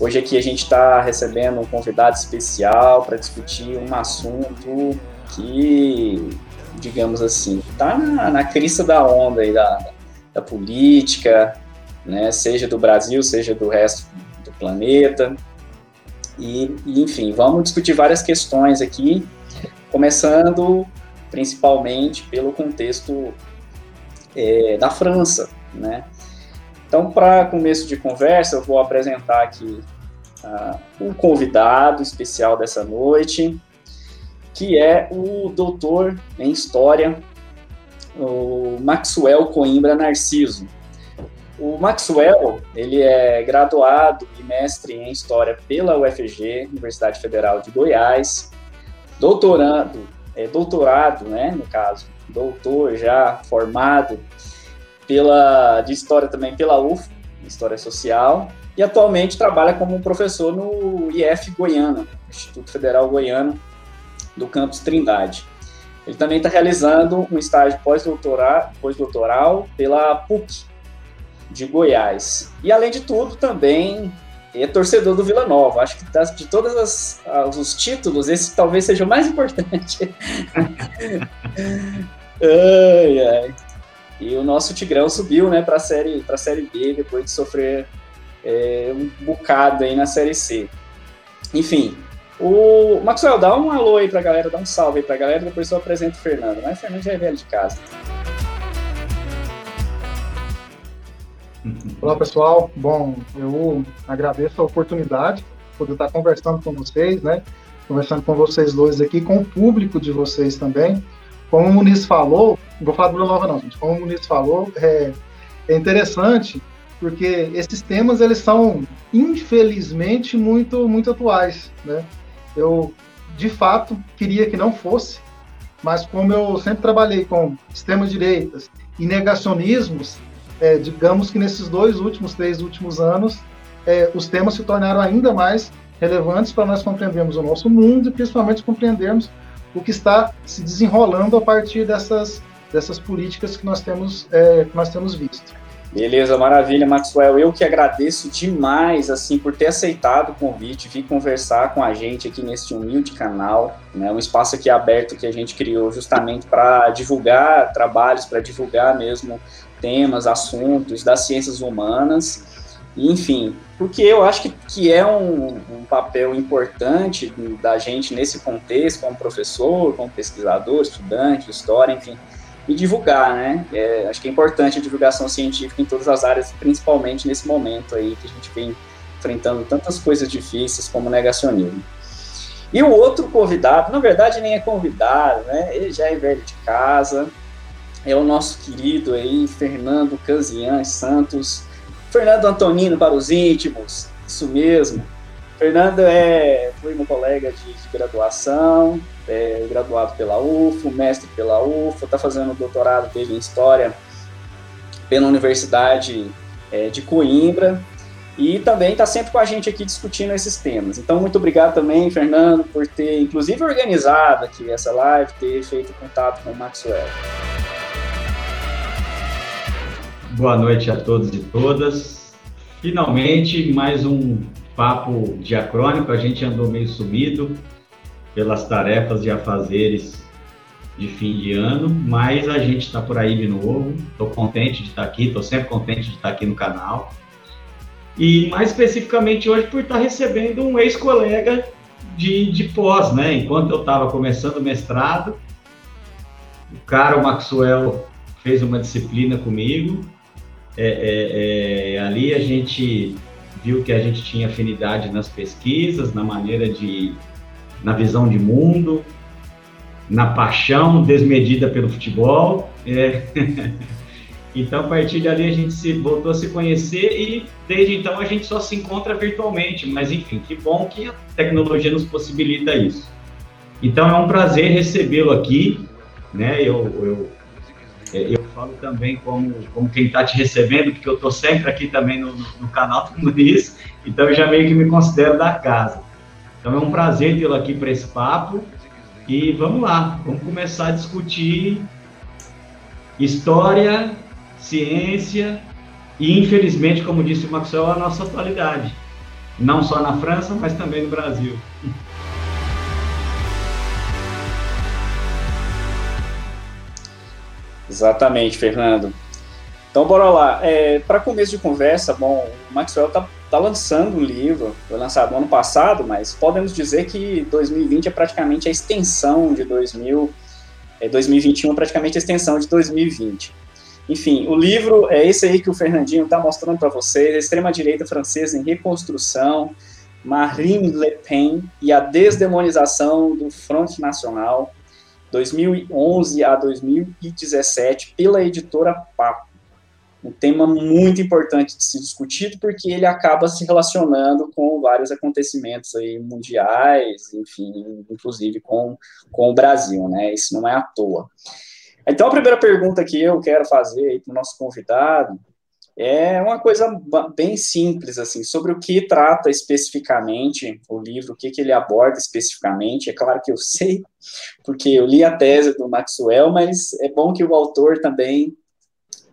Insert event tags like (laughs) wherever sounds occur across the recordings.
Hoje aqui a gente está recebendo um convidado especial para discutir um assunto que, digamos assim, está na, na crista da onda aí da, da política, né, seja do Brasil, seja do resto do planeta. E, enfim, vamos discutir várias questões aqui, começando principalmente pelo contexto é, da França, né? Então, para começo de conversa, eu vou apresentar aqui uh, um convidado especial dessa noite, que é o doutor em História, o Maxwell Coimbra Narciso. O Maxwell, ele é graduado e mestre em História pela UFG, Universidade Federal de Goiás, doutorando, é, doutorado, né, no caso, doutor já formado pela, de História também pela UF, História Social, e atualmente trabalha como professor no IF Goiânia, Instituto Federal Goiano, do campus Trindade. Ele também está realizando um estágio pós-doutoral pós pela PUC, de Goiás. E além de tudo, também é torcedor do Vila Nova. Acho que de todos os títulos, esse talvez seja o mais importante. (laughs) ai, ai. E o nosso Tigrão subiu né, para a série, a série B depois de sofrer é, um bocado aí na série C. Enfim, o Maxwell, dá um alô aí para a galera, dá um salve aí para a galera, depois eu apresento o Fernando. Mas o Fernando já é velho de casa. (laughs) Olá pessoal, bom, eu agradeço a oportunidade de poder estar conversando com vocês, né? Conversando com vocês dois aqui, com o público de vocês também. Como o Muniz falou, não vou falar do Vila Nova não, gente. Como o Muniz falou, é, é interessante porque esses temas eles são infelizmente muito muito atuais, né? Eu de fato queria que não fosse, mas como eu sempre trabalhei com extremas direitas e negacionismos, é, digamos que nesses dois últimos, três últimos anos, é, os temas se tornaram ainda mais relevantes para nós compreendermos o nosso mundo e principalmente compreendermos o que está se desenrolando a partir dessas, dessas políticas que nós temos, é, que nós temos visto. Beleza, maravilha, Maxwell. Eu que agradeço demais assim por ter aceitado o convite, vir conversar com a gente aqui neste humilde canal, né? Um espaço aqui aberto que a gente criou justamente para divulgar trabalhos, para divulgar mesmo temas, assuntos das ciências humanas, enfim, porque eu acho que, que é um, um papel importante da gente nesse contexto, como professor, como pesquisador, estudante, história, enfim, e divulgar, né? É, acho que é importante a divulgação científica em todas as áreas, principalmente nesse momento aí que a gente vem enfrentando tantas coisas difíceis como negacionismo. E o outro convidado, na verdade nem é convidado, né? Ele já é velho de casa, é o nosso querido aí, Fernando Casian Santos. Fernando Antonino para os íntimos, isso mesmo. Fernando é, foi meu colega de, de graduação, é, graduado pela UFO, mestre pela UFO, está fazendo doutorado dele em História pela Universidade é, de Coimbra e também está sempre com a gente aqui discutindo esses temas. Então, muito obrigado também, Fernando, por ter, inclusive, organizado aqui essa live, ter feito contato com o Maxwell. Boa noite a todos e todas. Finalmente, mais um papo diacrônico. A gente andou meio sumido pelas tarefas e afazeres de fim de ano, mas a gente está por aí de novo. Estou contente de estar aqui, estou sempre contente de estar aqui no canal. E mais especificamente hoje por estar recebendo um ex-colega de, de pós, né? Enquanto eu estava começando o mestrado, o cara, o Maxwell, fez uma disciplina comigo é, é, é, ali a gente viu que a gente tinha afinidade nas pesquisas, na maneira de, na visão de mundo, na paixão desmedida pelo futebol. É. (laughs) então, a partir dali, a gente se voltou a se conhecer e desde então a gente só se encontra virtualmente. Mas, enfim, que bom que a tecnologia nos possibilita isso. Então, é um prazer recebê-lo aqui. Né? Eu, eu, falo também como, como quem está te recebendo, porque eu estou sempre aqui também no, no, canal (laughs) do Muniz, então eu já meio que me considero da casa. Então é um prazer tê-lo aqui para esse papo e vamos lá, vamos começar a discutir história ciência e, infelizmente, como disse o Maxwell, a nossa atualidade. Não só na França, mas também no Brasil. (laughs) Exatamente, Fernando. Então, bora lá. É, Para começo de conversa, bom, o Maxwell está tá lançando um livro, foi lançado no ano passado, mas podemos dizer que 2020 é praticamente a extensão de 2000, é, 2021 é praticamente a extensão de 2020. Enfim, o livro é esse aí que o Fernandinho está mostrando para vocês, a extrema-direita francesa em reconstrução, Marine Le Pen e a desdemonização do Front Nacional, 2011 a 2017, pela editora Papo. Um tema muito importante de se discutir, porque ele acaba se relacionando com vários acontecimentos aí mundiais, enfim, inclusive com, com o Brasil, né? Isso não é à toa. Então, a primeira pergunta que eu quero fazer para o nosso convidado é uma coisa bem simples, assim, sobre o que trata especificamente o livro, o que, que ele aborda especificamente. É claro que eu (laughs) sei, porque eu li a tese do Maxwell, mas é bom que o autor também,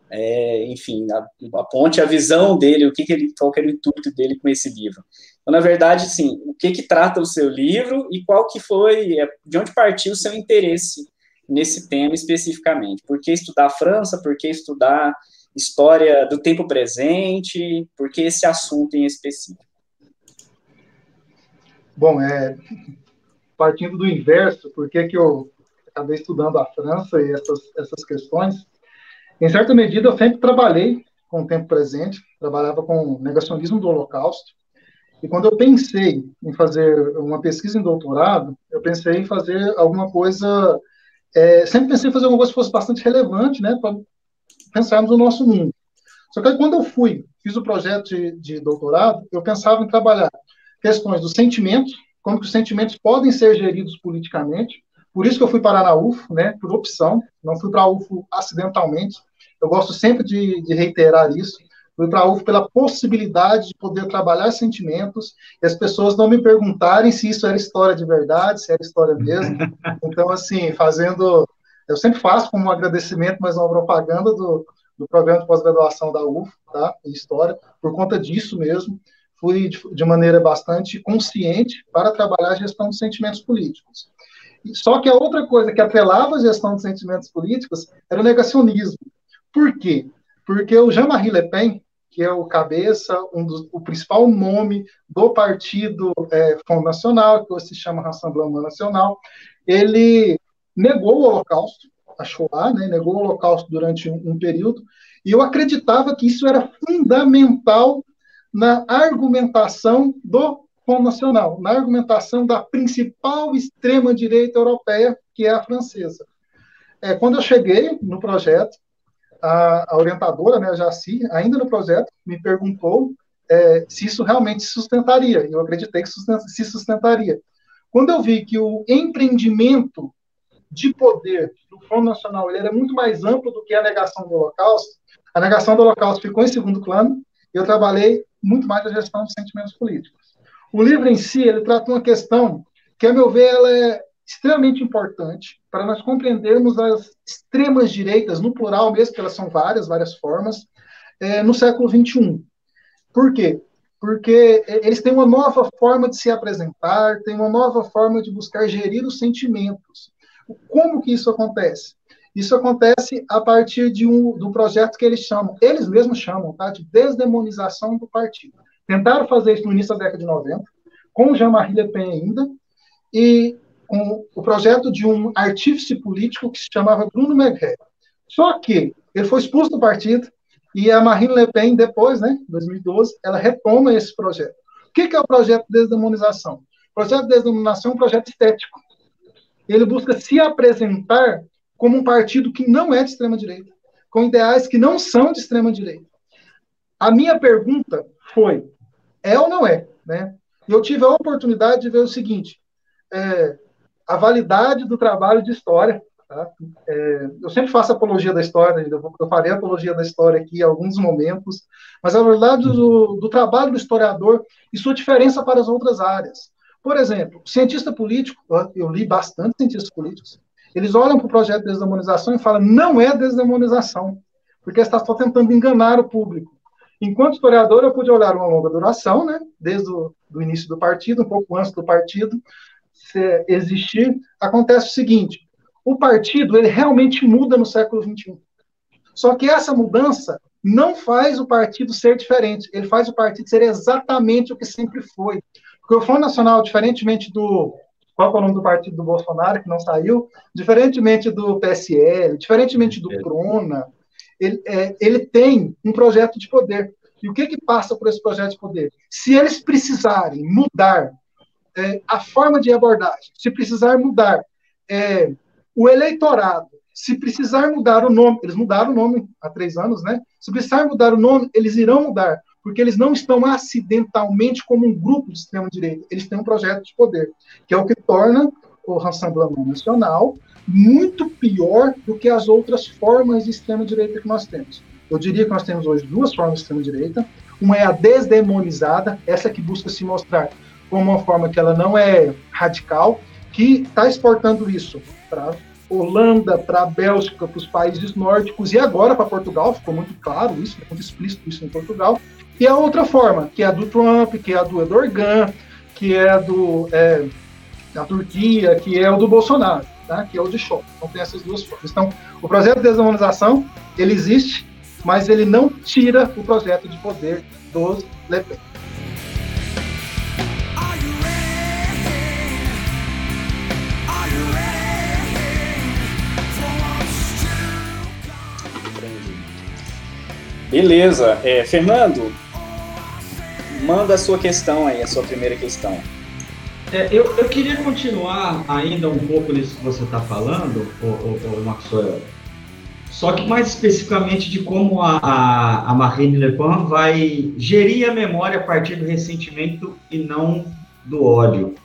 é, enfim, aponte a visão dele, o que, que ele, qual que é o intuito dele com esse livro. Então, na verdade, sim, o que, que trata o seu livro e qual que foi, é, de onde partiu o seu interesse nesse tema especificamente. Por que estudar a França? Por que estudar história do tempo presente? Por que esse assunto em específico? Bom, é, partindo do inverso, por que, eu acabei estudando a França e essas, essas questões? Em certa medida, eu sempre trabalhei com o tempo presente, trabalhava com negacionismo do Holocausto, e quando eu pensei em fazer uma pesquisa em doutorado, eu pensei em fazer alguma coisa, é, sempre pensei em fazer alguma coisa que fosse bastante relevante, né, pensarmos no nosso mundo. Só que aí, quando eu fui, fiz o projeto de, de doutorado, eu pensava em trabalhar questões dos sentimentos, como que os sentimentos podem ser geridos politicamente. Por isso que eu fui parar na UFO, né, por opção, não fui para a UFO acidentalmente. Eu gosto sempre de, de reiterar isso. Fui para a UFO pela possibilidade de poder trabalhar sentimentos e as pessoas não me perguntarem se isso era história de verdade, se era história mesmo. Então, assim, fazendo eu sempre faço como um agradecimento, mas uma propaganda do, do programa de pós-graduação da UF, tá, em História, por conta disso mesmo, fui de, de, maneira bastante consciente para trabalhar a gestão de sentimentos políticos. Só que a outra coisa que atrelava a gestão de sentimentos políticos era o negacionismo. Por quê? Porque o Jean-Marie Le Pen, que é o cabeça, um dos, o principal nome do partido é, Front Nacional, que hoje se chama Rassemblement Nacional, ele negou o Holocausto, a Shoah, né, negou o Holocausto durante um, um período, e eu acreditava que isso era fundamental na argumentação do Front Nacional, na argumentação da principal extrema-direita europeia, que é a francesa. É, quando eu cheguei no projeto, a, a orientadora, né, a Jaci, ainda no projeto, me perguntou é, se isso realmente se sustentaria. Eu acreditei que se sustentaria. Quando eu vi que o empreendimento de poder do Fundo Nacional ele era muito mais amplo do que a negação do Holocausto. A negação do Holocausto ficou em segundo plano e eu trabalhei muito mais a gestão dos sentimentos políticos. O livro em si, ele trata uma questão que, a meu ver, ela é extremamente importante para nós compreendermos as extremas direitas, no plural mesmo, que elas são várias, várias formas, é, no século XXI. Por quê? Porque eles têm uma nova forma de se apresentar, têm uma nova forma de buscar gerir os sentimentos. Como que isso acontece? Isso acontece a partir de um do projeto que eles chamam, eles mesmos chamam, tá, de desdemonização do partido. Tentaram fazer isso no início da década de 90, com Jean-Marie Le Pen ainda, e com o projeto de um artífice político que se chamava Bruno Megre. Só que ele foi expulso do partido e a Marine Le Pen, depois, né, em 2012, ela retoma esse projeto. O que é o projeto de desdemonização? O projeto de desdemonização é um projeto estético ele busca se apresentar como um partido que não é de extrema-direita, com ideais que não são de extrema-direita. A minha pergunta foi: é ou não é? Né? Eu tive a oportunidade de ver o seguinte: é, a validade do trabalho de história. Tá? É, eu sempre faço apologia da história, eu, eu farei apologia da história aqui em alguns momentos, mas a validade do, do trabalho do historiador e sua diferença para as outras áreas. Por exemplo, cientista político, eu li bastante cientistas políticos, eles olham para o projeto de desdemonização e falam, não é desdemonização. porque está só tentando enganar o público. Enquanto historiador, eu pude olhar uma longa duração, né, desde o do início do partido, um pouco antes do partido existir. Acontece o seguinte: o partido ele realmente muda no século XXI. Só que essa mudança não faz o partido ser diferente, ele faz o partido ser exatamente o que sempre foi. Porque o Front Nacional, diferentemente do. Qual é o nome do partido do Bolsonaro, que não saiu? Diferentemente do PSL, diferentemente do PRONA, ele, é, ele tem um projeto de poder. E o que, que passa por esse projeto de poder? Se eles precisarem mudar é, a forma de abordagem, se precisar mudar é, o eleitorado, se precisar mudar o nome, eles mudaram o nome há três anos, né? Se precisar mudar o nome, eles irão mudar, porque eles não estão acidentalmente como um grupo de extrema-direita, eles têm um projeto de poder, que é o que torna o Rassemblement Nacional muito pior do que as outras formas de extrema-direita que nós temos. Eu diria que nós temos hoje duas formas de extrema-direita. Uma é a desdemonizada, essa que busca se mostrar como uma forma que ela não é radical, que está exportando isso para Holanda, para a Bélgica, para os países nórdicos e agora para Portugal, ficou muito claro isso, muito explícito isso em Portugal. E a outra forma, que é a do Trump, que é a do Erdogan, que é a do, é, da Turquia, que é o do Bolsonaro, tá? que é o de choque. Então tem essas duas formas. Então, o projeto de desumanização, ele existe, mas ele não tira o projeto de poder dos Le Pen. Beleza. É, Fernando, manda a sua questão aí, a sua primeira questão. É, eu, eu queria continuar ainda um pouco nisso que você está falando, o, o, Maxwell. Só que mais especificamente de como a, a, a Marine Le Pen vai gerir a memória a partir do ressentimento e não do ódio.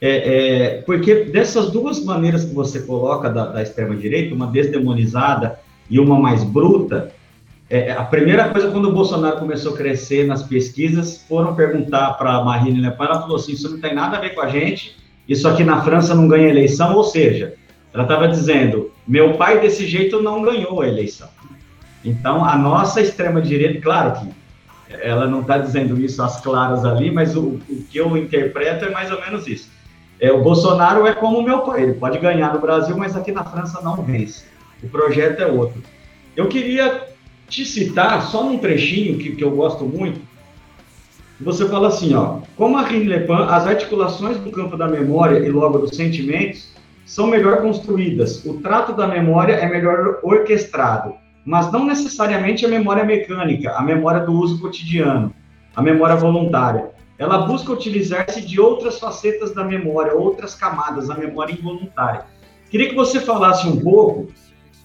É, é, porque dessas duas maneiras que você coloca da, da extrema-direita, uma desdemonizada e uma mais bruta, é, a primeira coisa quando o Bolsonaro começou a crescer nas pesquisas, foram perguntar para a Marine Le Pen, ela falou assim, isso não tem nada a ver com a gente, isso aqui na França não ganha eleição, ou seja, ela estava dizendo, meu pai desse jeito não ganhou a eleição. Então, a nossa extrema-direita, claro que ela não está dizendo isso às claras ali, mas o, o que eu interpreto é mais ou menos isso. É, o Bolsonaro é como o meu pai, ele pode ganhar no Brasil, mas aqui na França não vence. O projeto é outro. Eu queria te citar só num trechinho que, que eu gosto muito. Você fala assim, ó, como a Rine Le Pen, as articulações do campo da memória e logo dos sentimentos são melhor construídas. O trato da memória é melhor orquestrado, mas não necessariamente a memória mecânica, a memória do uso cotidiano, a memória voluntária ela busca utilizar-se de outras facetas da memória, outras camadas, a memória involuntária. Queria que você falasse um pouco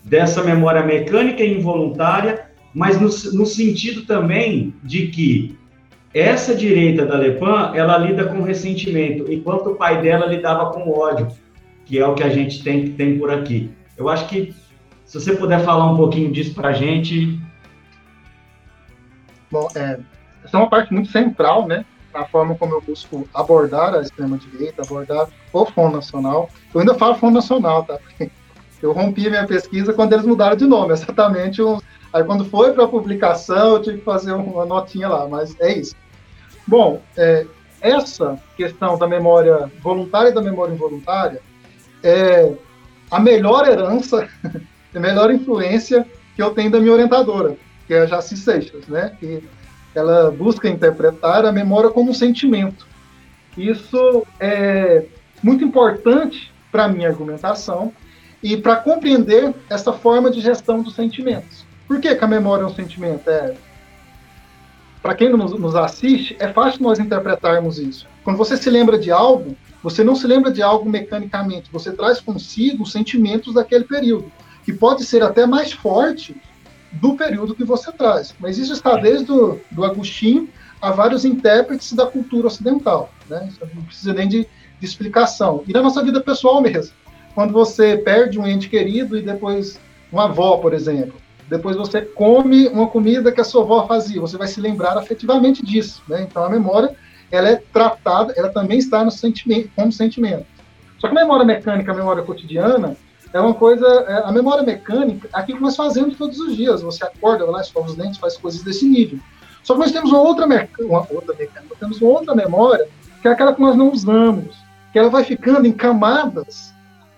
dessa memória mecânica e involuntária, mas no, no sentido também de que essa direita da Lepan, ela lida com ressentimento, enquanto o pai dela lidava com ódio, que é o que a gente tem, tem por aqui. Eu acho que, se você puder falar um pouquinho disso para a gente... Bom, é, essa é uma parte muito central, né, a forma como eu busco abordar a extrema-direita, abordar o Fundo Nacional. Eu ainda falo Fundo Nacional, tá? Eu rompi a minha pesquisa quando eles mudaram de nome, (laughs) exatamente. Um... Aí quando foi para publicação, eu tive que fazer uma notinha lá, mas é isso. Bom, é, essa questão da memória voluntária e da memória involuntária é a melhor herança, (laughs) a melhor influência que eu tenho da minha orientadora, que é a Jaci Seixas, né? Que ela busca interpretar a memória como um sentimento. Isso é muito importante para a minha argumentação e para compreender essa forma de gestão dos sentimentos. Por que, que a memória é um sentimento? É, para quem nos, nos assiste, é fácil nós interpretarmos isso. Quando você se lembra de algo, você não se lembra de algo mecanicamente, você traz consigo os sentimentos daquele período, que pode ser até mais forte do período que você traz. Mas isso está desde o, do Agostinho a vários intérpretes da cultura ocidental. Né? Não precisa nem de, de explicação. E na nossa vida pessoal mesmo. Quando você perde um ente querido e depois uma avó, por exemplo, depois você come uma comida que a sua avó fazia, você vai se lembrar afetivamente disso. Né? Então a memória ela é tratada, ela também está no sentimento, como sentimento. Só que a memória mecânica, a memória cotidiana, é uma coisa, é, a memória mecânica, é aquilo que nós fazemos todos os dias. Você acorda, vai lá, escova os dentes, faz coisas desse nível. Só que nós temos uma outra, uma outra mecânica, temos uma outra memória, que é aquela que nós não usamos, que ela vai ficando em camadas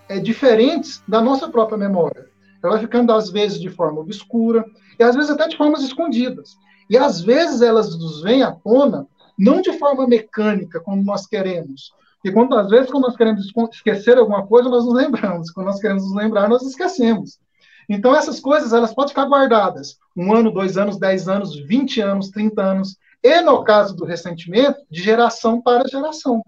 é, diferentes da nossa própria memória. Ela vai ficando, às vezes, de forma obscura, e às vezes até de formas escondidas. E às vezes elas nos vêm à tona, não de forma mecânica, como nós queremos. E quando, às vezes, quando nós queremos esquecer alguma coisa, nós nos lembramos. Quando nós queremos nos lembrar, nós esquecemos. Então, essas coisas, elas podem ficar guardadas. Um ano, dois anos, dez anos, vinte anos, trinta anos. E, no caso do ressentimento, de geração para geração.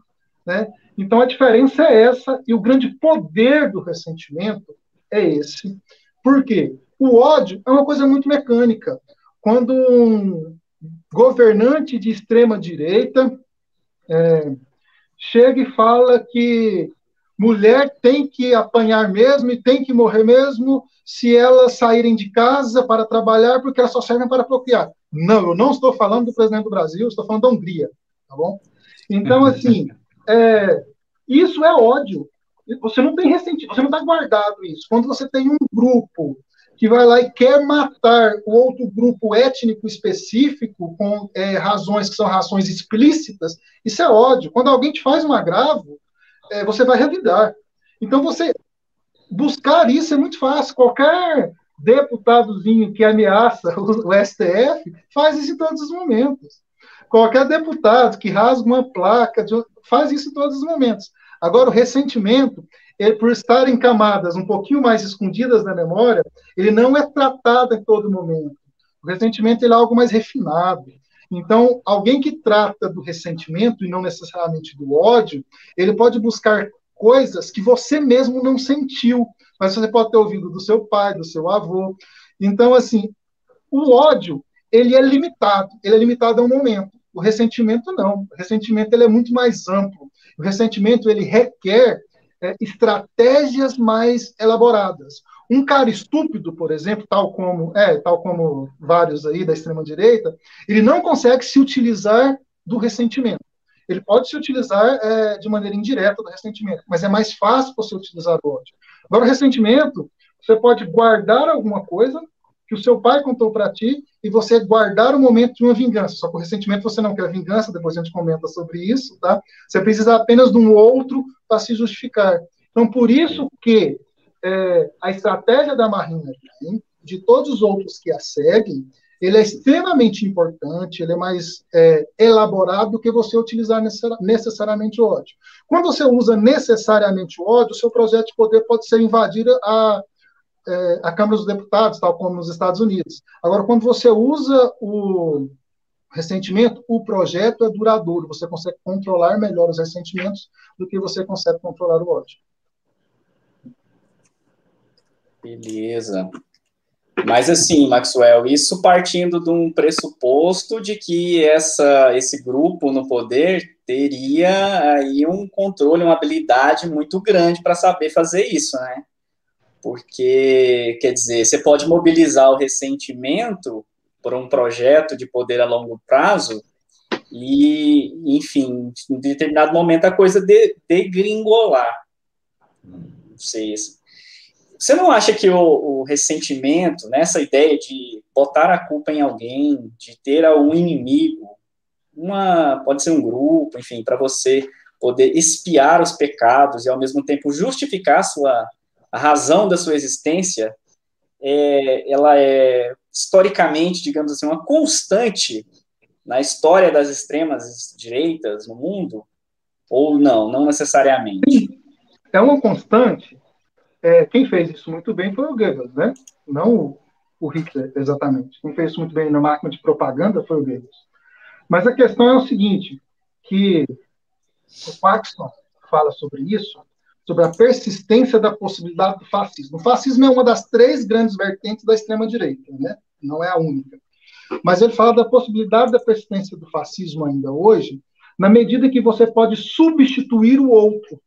Né? Então, a diferença é essa, e o grande poder do ressentimento é esse. Por quê? O ódio é uma coisa muito mecânica. Quando um governante de extrema direita é, chega e fala que mulher tem que apanhar mesmo e tem que morrer mesmo se elas saírem de casa para trabalhar porque elas só servem para procriar. Não, eu não estou falando do presidente do Brasil, estou falando da Hungria, tá bom? Então, (laughs) assim, é, isso é ódio. Você não tem ressentimento, você não está guardado isso. Quando você tem um grupo que vai lá e quer matar o outro grupo étnico específico com é, razões que são razões explícitas, isso é ódio. Quando alguém te faz um agravo, é, você vai revidar. Então, você buscar isso é muito fácil. Qualquer deputadozinho que ameaça o, STF faz isso em todos os momentos. Qualquer deputado que rasga uma placa faz isso em todos os momentos. Agora, o ressentimento, ele, por estar em camadas um pouquinho mais escondidas na memória, ele não é tratado em todo momento. O ressentimento ele é algo mais refinado. Então, alguém que trata do ressentimento e não necessariamente do ódio, ele pode buscar coisas que você mesmo não sentiu, mas você pode ter ouvido do seu pai, do seu avô. Então, assim, o ódio, ele é limitado, ele é limitado a um momento. O ressentimento não. O ressentimento ele é muito mais amplo. O ressentimento ele requer é, estratégias mais elaboradas. Um cara estúpido, por exemplo, tal como é, tal como vários aí da extrema direita, ele não consegue se utilizar do ressentimento. Ele pode se utilizar é, de maneira indireta do ressentimento, mas é mais fácil você utilizar o ódio. Agora, o ressentimento, você pode guardar alguma coisa que o seu pai contou para ti e você guardar o momento de uma vingança. Só que recentemente você não quer vingança, depois a gente comenta sobre isso, tá? Você precisa apenas de um outro para se justificar. Então, por isso que é, a estratégia da Marina, de todos os outros que a seguem, ele é extremamente importante, ele é mais é, elaborado do que você utilizar necessariamente o ódio. Quando você usa necessariamente o ódio, o seu projeto de poder pode ser invadir a, é, a Câmara dos Deputados, tal como nos Estados Unidos. Agora, quando você usa o ressentimento, o projeto é duradouro, você consegue controlar melhor os ressentimentos do que você consegue controlar o ódio. Beleza. Mas assim, Maxwell, isso partindo de um pressuposto de que essa, esse grupo no poder teria aí um controle, uma habilidade muito grande para saber fazer isso, né? Porque, quer dizer, você pode mobilizar o ressentimento por um projeto de poder a longo prazo e, enfim, em determinado momento a coisa de, degringolar. Não sei. Você não acha que o, o ressentimento, nessa né, ideia de botar a culpa em alguém, de ter um inimigo, uma, pode ser um grupo, enfim, para você poder espiar os pecados e ao mesmo tempo justificar sua a razão da sua existência, é, ela é historicamente, digamos assim, uma constante na história das extremas direitas no mundo? Ou não, não necessariamente? É uma constante. É, quem fez isso muito bem foi o Goebbels, né? Não o Hitler, exatamente. Quem fez isso muito bem na máquina de propaganda foi o Goebbels. Mas a questão é o seguinte, que o Paxton fala sobre isso, sobre a persistência da possibilidade do fascismo. O fascismo é uma das três grandes vertentes da extrema-direita, né? não é a única. Mas ele fala da possibilidade da persistência do fascismo ainda hoje, na medida que você pode substituir o outro.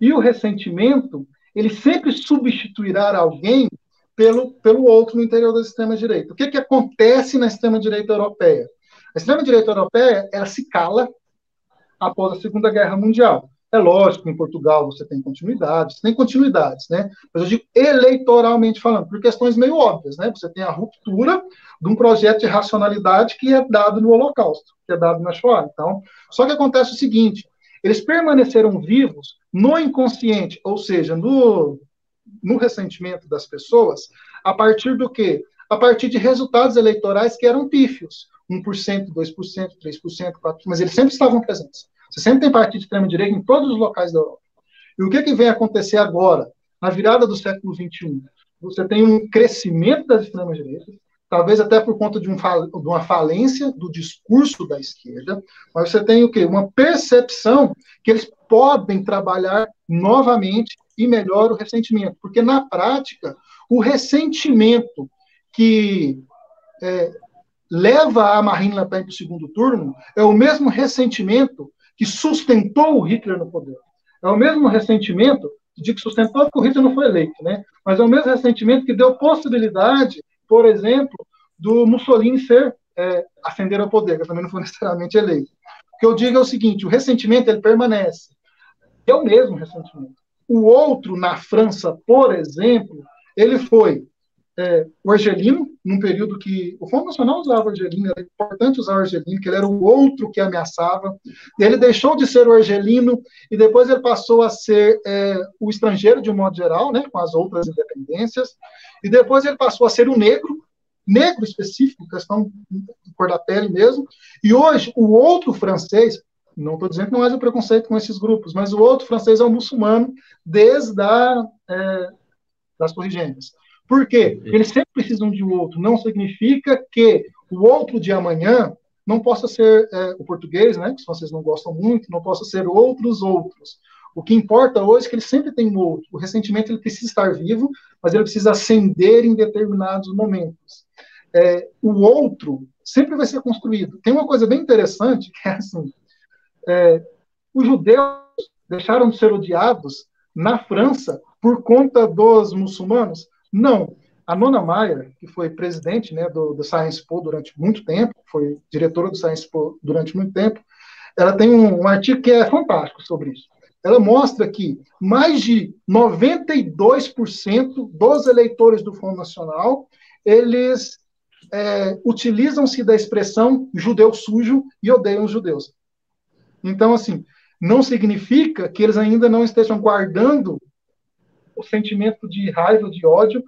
E o ressentimento, ele sempre substituirá alguém pelo, pelo outro no interior da extrema-direita. O que, que acontece na extrema-direita europeia? A extrema-direita europeia, ela se cala após a Segunda Guerra Mundial É lógico, em Portugal você tem continuidades, tem continuidades, né? Mas eu digo eleitoralmente falando, por questões meio óbvias, né? Você tem a ruptura de um projeto de racionalidade que é dado no Holocausto, que é dado na Shoah. Então, só que acontece o seguinte: eles permaneceram vivos no inconsciente, ou seja, no, no ressentimento das pessoas, a partir do quê? A partir de resultados eleitorais que eram pífios. 1%, 2%, 3%, 4%, mas eles sempre estavam presentes. Você sempre tem partido de extrema-direita em todos os locais da Europa. E o que, que vem acontecer agora, na virada do século XXI? Você tem um crescimento das extremas-direitas, talvez até por conta de, um, de, uma falência do discurso da esquerda, mas você tem o quê? Uma percepção que eles podem trabalhar novamente e melhor o ressentimento, porque na prática, o ressentimento que é, leva a Marine Le Pen para o segundo turno é o mesmo ressentimento que sustentou o Hitler no poder. É o mesmo ressentimento, de que sustentou porque o Hitler não foi eleito, né? Mas é o mesmo ressentimento que deu possibilidade, por exemplo, do Mussolini ser é, ascender ao poder, que também não foi (laughs) necessariamente eleito. O que eu digo é o seguinte: o ressentimento ele permanece. É o mesmo ressentimento. O outro, na França, por exemplo, ele foi é, o argelino, num período que o Fundo Nacional usava o argelino, era importante usar o argelino, que ele era o outro que ameaçava. Ele deixou de ser o argelino e depois ele passou a ser é, o estrangeiro, de um modo geral, né, com as outras independências. E depois ele passou a ser o negro, negro específico, questão de cor da pele mesmo. E hoje, o outro francês, não estou dizendo que não haja preconceito com esses grupos, mas o outro francês é o muçulmano, desde a, é, das corrigências. Por quê? Eles sempre precisam de um outro. Não significa que o outro de amanhã não possa ser é, o português, né? Que vocês não gostam muito, não possa ser outros outros. O que importa hoje é que ele sempre tem um outro. O ressentimento ele precisa estar vivo, mas ele precisa acender em determinados momentos. É, o outro sempre vai ser construído. Tem uma coisa bem interessante que é assim: é, os judeus deixaram de ser odiados na França por conta dos muçulmanos. Não. A Nona Maia, que foi presidente né, do, do Science Po durante muito tempo, foi diretora do Science Po durante muito tempo, ela tem um, um artigo que é fantástico sobre isso. Ela mostra que mais de 92% dos eleitores do Fundo Nacional, eles é, utilizam-se da expressão judeu sujo e odeiam os judeus. Então, assim, não significa que eles ainda não estejam guardando o sentimento de raiva, de ódio,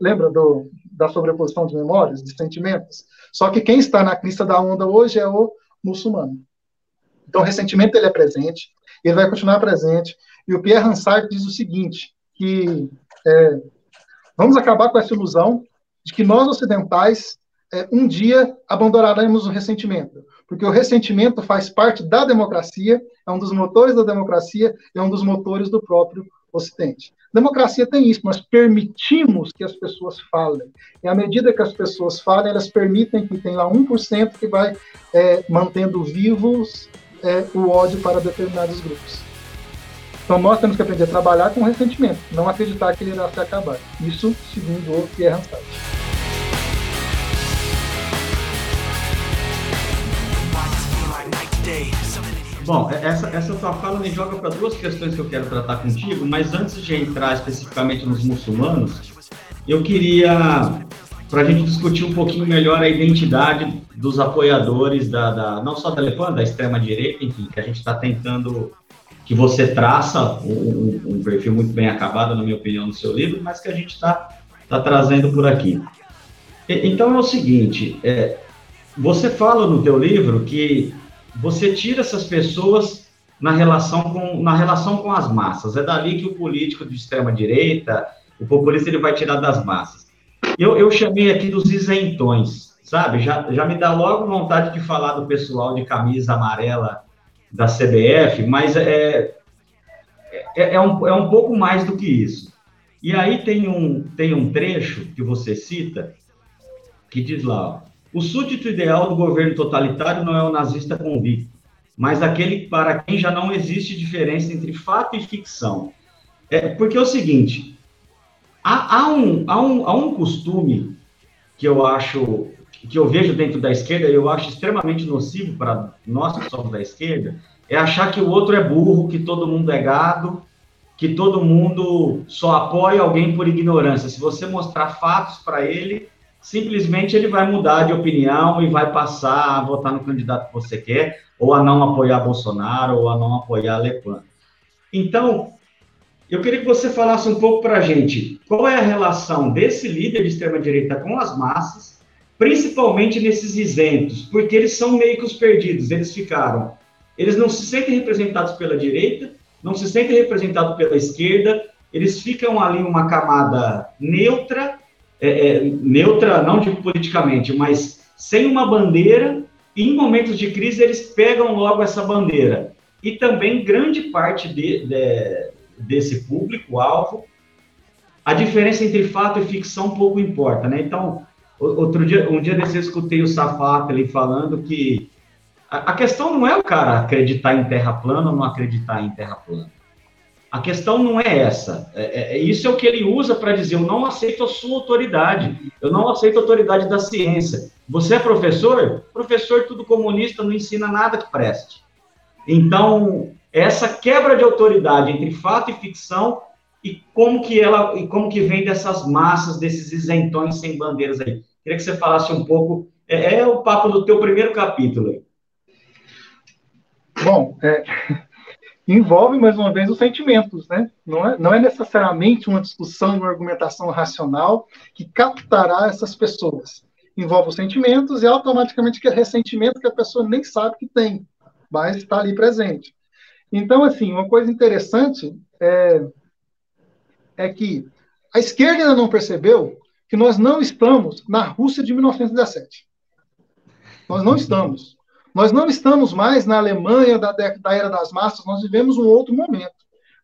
lembra do, da sobreposição de memórias, de sentimentos? Só que quem está na crista da onda hoje é o muçulmano. Então, o ressentimento ele é presente, ele vai continuar presente. E o Pierre Hansard diz o seguinte, que é, vamos acabar com essa ilusão de que nós ocidentais é, um dia abandonaremos o ressentimento, porque o ressentimento faz parte da democracia, é um dos motores da democracia, é um dos motores do próprio Ocidente. Democracia tem isso, nós permitimos que as pessoas falem. E à medida que as pessoas falem, elas permitem que tem lá 1% que vai é, mantendo vivos é, o ódio para determinados grupos. Então nós temos que aprender a trabalhar com ressentimento, não acreditar que ele irá se acabar. Isso segundo o Pierre Hansard. Bom, é, essa, essa tua fala me joga para duas questões que eu quero tratar contigo, mas antes de entrar especificamente nos muçulmanos, eu queria, para a gente discutir um pouquinho melhor a identidade dos apoiadores da, da não só da Lepan, da extrema-direita, enfim, que a gente está tentando, que você traça um, um, perfil muito bem acabado, na minha opinião, no seu livro, mas que a gente está tá trazendo por aqui. E, então é o seguinte, é, você fala no teu livro que você tira essas pessoas na relação com, na relação com as massas. É dali que o político de extrema direita, o populista, ele vai tirar das massas. Eu, eu chamei aqui dos isentões, sabe? Já, já me dá logo vontade de falar do pessoal de camisa amarela da CBF, mas é, é, é, um, é um pouco mais do que isso. E aí tem um, tem um trecho que você cita que diz lá, ó, o súdito ideal do governo totalitário não é o nazista convicto, mas aquele para quem já não existe diferença entre fato e ficção. É, porque é o seguinte, há, há, um, há, um, há um costume que eu acho que eu vejo dentro da esquerda, e eu acho extremamente nocivo para nós que somos da esquerda, é achar que o outro é burro, que todo mundo é gado, que todo mundo só apoia alguém por ignorância. Se você mostrar fatos para ele, simplesmente ele vai mudar de opinião e vai passar a votar no candidato que você quer, ou a não apoiar Bolsonaro, ou a não apoiar Le Pen. Então, eu queria que você falasse um pouco para a gente qual é a relação desse líder de extrema-direita com as massas, principalmente nesses isentos, porque eles são meio que os perdidos, eles ficaram. Eles não se sentem representados pela direita, não se sentem representados pela esquerda, eles ficam ali uma camada neutra, é, é, neutra não digo politicamente, mas sem uma bandeira, e em momentos de crise eles pegam logo essa bandeira. E também grande parte de, de, desse público-alvo, a diferença entre fato e ficção pouco importa, né? Então, outro dia, um dia desse eu escutei o Safato ali falando que a, questão não é o cara acreditar em terra plana ou não acreditar em terra plana. A questão não é essa. É, é, é isso é o que ele usa para dizer: eu não aceito a sua autoridade, eu não aceito a autoridade da ciência. Você é professor? Professor, tudo comunista, não ensina nada que preste. Então, essa quebra de autoridade entre fato e ficção e como que ela e como que vem dessas massas, desses isentões sem bandeiras aí. Queria que você falasse um pouco. É, é o papo do teu primeiro capítulo aí. Bom, é, envolve mais uma vez os sentimentos, né? Não é, não é necessariamente uma discussão, uma argumentação racional que captará essas pessoas. Envolve os sentimentos e automaticamente que é ressentimento que a pessoa nem sabe que tem, mas está ali presente. Então, assim, uma coisa interessante é, é que a esquerda ainda não percebeu que nós não estamos na Rússia de 1917. Nós não estamos. Nós não estamos mais na Alemanha da, da era das massas, nós vivemos um outro momento.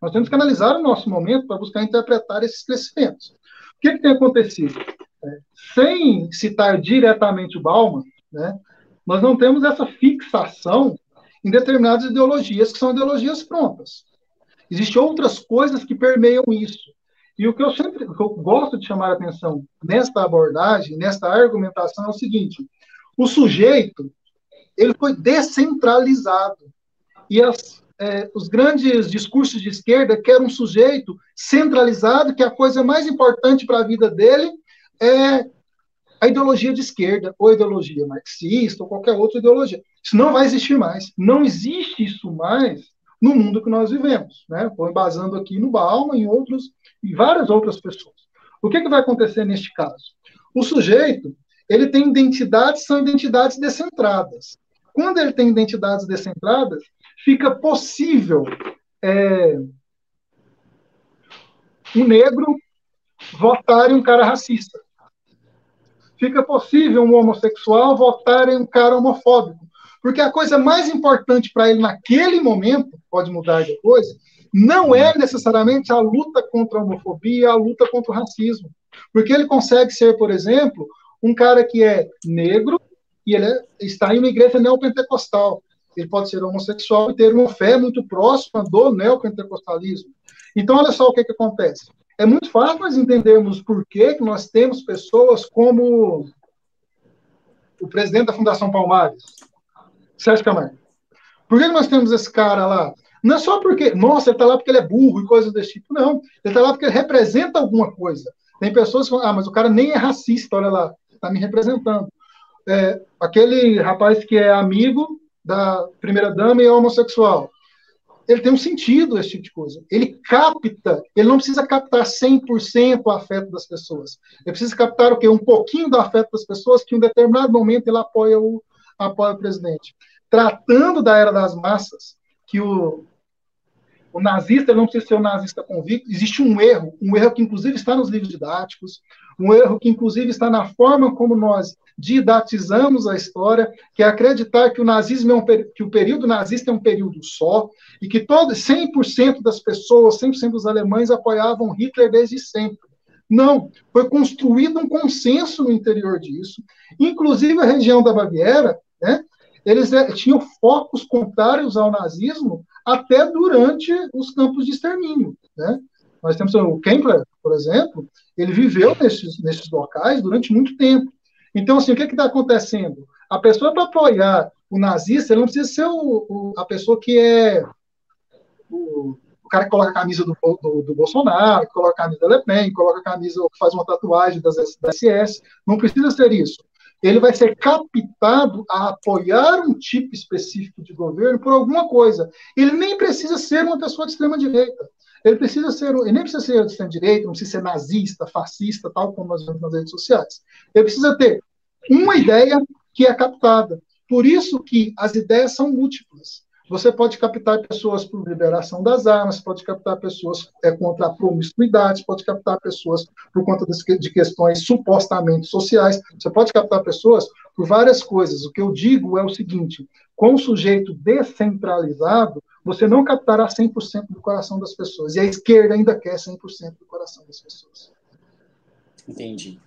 Nós temos que analisar o nosso momento para buscar interpretar esses crescimentos. O que, que tem acontecido? É, sem citar diretamente o Bauman, né, nós não temos essa fixação em determinadas ideologias que são ideologias prontas. Existem outras coisas que permeiam isso. E o que eu sempre que eu gosto de chamar a atenção nesta abordagem, nesta argumentação, é o seguinte: o sujeito ele foi descentralizado. E as, é, os grandes discursos de esquerda querem um sujeito centralizado, que a coisa mais importante para a vida dele é a ideologia de esquerda, ou ideologia marxista, ou qualquer outra ideologia. Isso não vai existir mais. Não existe isso mais no mundo que nós vivemos. Né? Estou embasando aqui no Bauman e outros e várias outras pessoas. O que, que vai acontecer neste caso? O sujeito ele tem identidades, são identidades descentradas. Quando ele tem identidades descentradas, fica possível é, um negro votar em um cara racista. Fica possível um homossexual votar em um cara homofóbico. Porque a coisa mais importante para ele naquele momento, pode mudar depois, não é necessariamente a luta contra a homofobia, a luta contra o racismo. Porque ele consegue ser, por exemplo, um cara que é negro, e ele é, está em uma igreja neopentecostal. Ele pode ser homossexual e ter uma fé muito próxima do neopentecostalismo. Então, olha só o que, que acontece. É muito fácil nós entendermos por que, que nós temos pessoas como o presidente da Fundação Palmares, Sérgio Camargo. Por que nós temos esse cara lá? Não é só porque, nossa, ele está lá porque ele é burro e coisas desse tipo. Não. Ele está lá porque ele representa alguma coisa. Tem pessoas que falam, ah, mas o cara nem é racista, olha lá, está me representando é, aquele rapaz que é amigo da primeira dama e é homossexual. Ele tem um sentido, esse tipo de coisa. Ele capta, ele não precisa captar 100% o afeto das pessoas. Ele precisa captar o quê? Um pouquinho do afeto das pessoas que em um determinado momento ele apoia o, apoia o presidente. Tratando da era das massas, que o, o nazista não precisa ser um nazista convicto, existe um erro, um erro que inclusive está nos livros didáticos, um erro que inclusive está na forma como nós didatizamos a história, que é acreditar que o nazismo é um que o período nazista é um período só e que todo 100% das pessoas, 100% dos alemães apoiavam Hitler desde sempre. Não, foi construído um consenso no interior disso, inclusive a região da Baviera, né? Eles eh, tinham focos contrários ao nazismo até durante os campos de extermínio. Né? Nós temos o Kempler, por exemplo, ele viveu nesses, nesses locais durante muito tempo. Então, assim, o que está acontecendo? A pessoa para apoiar o nazista, ele não precisa ser o, o, a pessoa que é o, o, cara que coloca a camisa do, do, do, Bolsonaro, que coloca a camisa da Le Pen, coloca a camisa, que faz uma tatuagem das, das SS. Não precisa ser isso. Ele vai ser captado a apoiar um tipo específico de governo por alguma coisa. Ele nem precisa ser uma pessoa de extrema direita. Ele precisa ser, ele nem precisa ser de extrema direita, não precisa ser nazista, fascista, tal como nós vemos nas redes sociais. Ele precisa ter uma ideia que é captada. Por isso que as ideias são múltiplas. Você pode captar pessoas por liberação das armas, pode captar pessoas é, contra a promiscuidade, pode captar pessoas por conta de questões supostamente sociais, você pode captar pessoas por várias coisas. O que eu digo é o seguinte: com o sujeito descentralizado, você não captará 100% do coração das pessoas. E a esquerda ainda quer 100% do coração das pessoas. Entendi.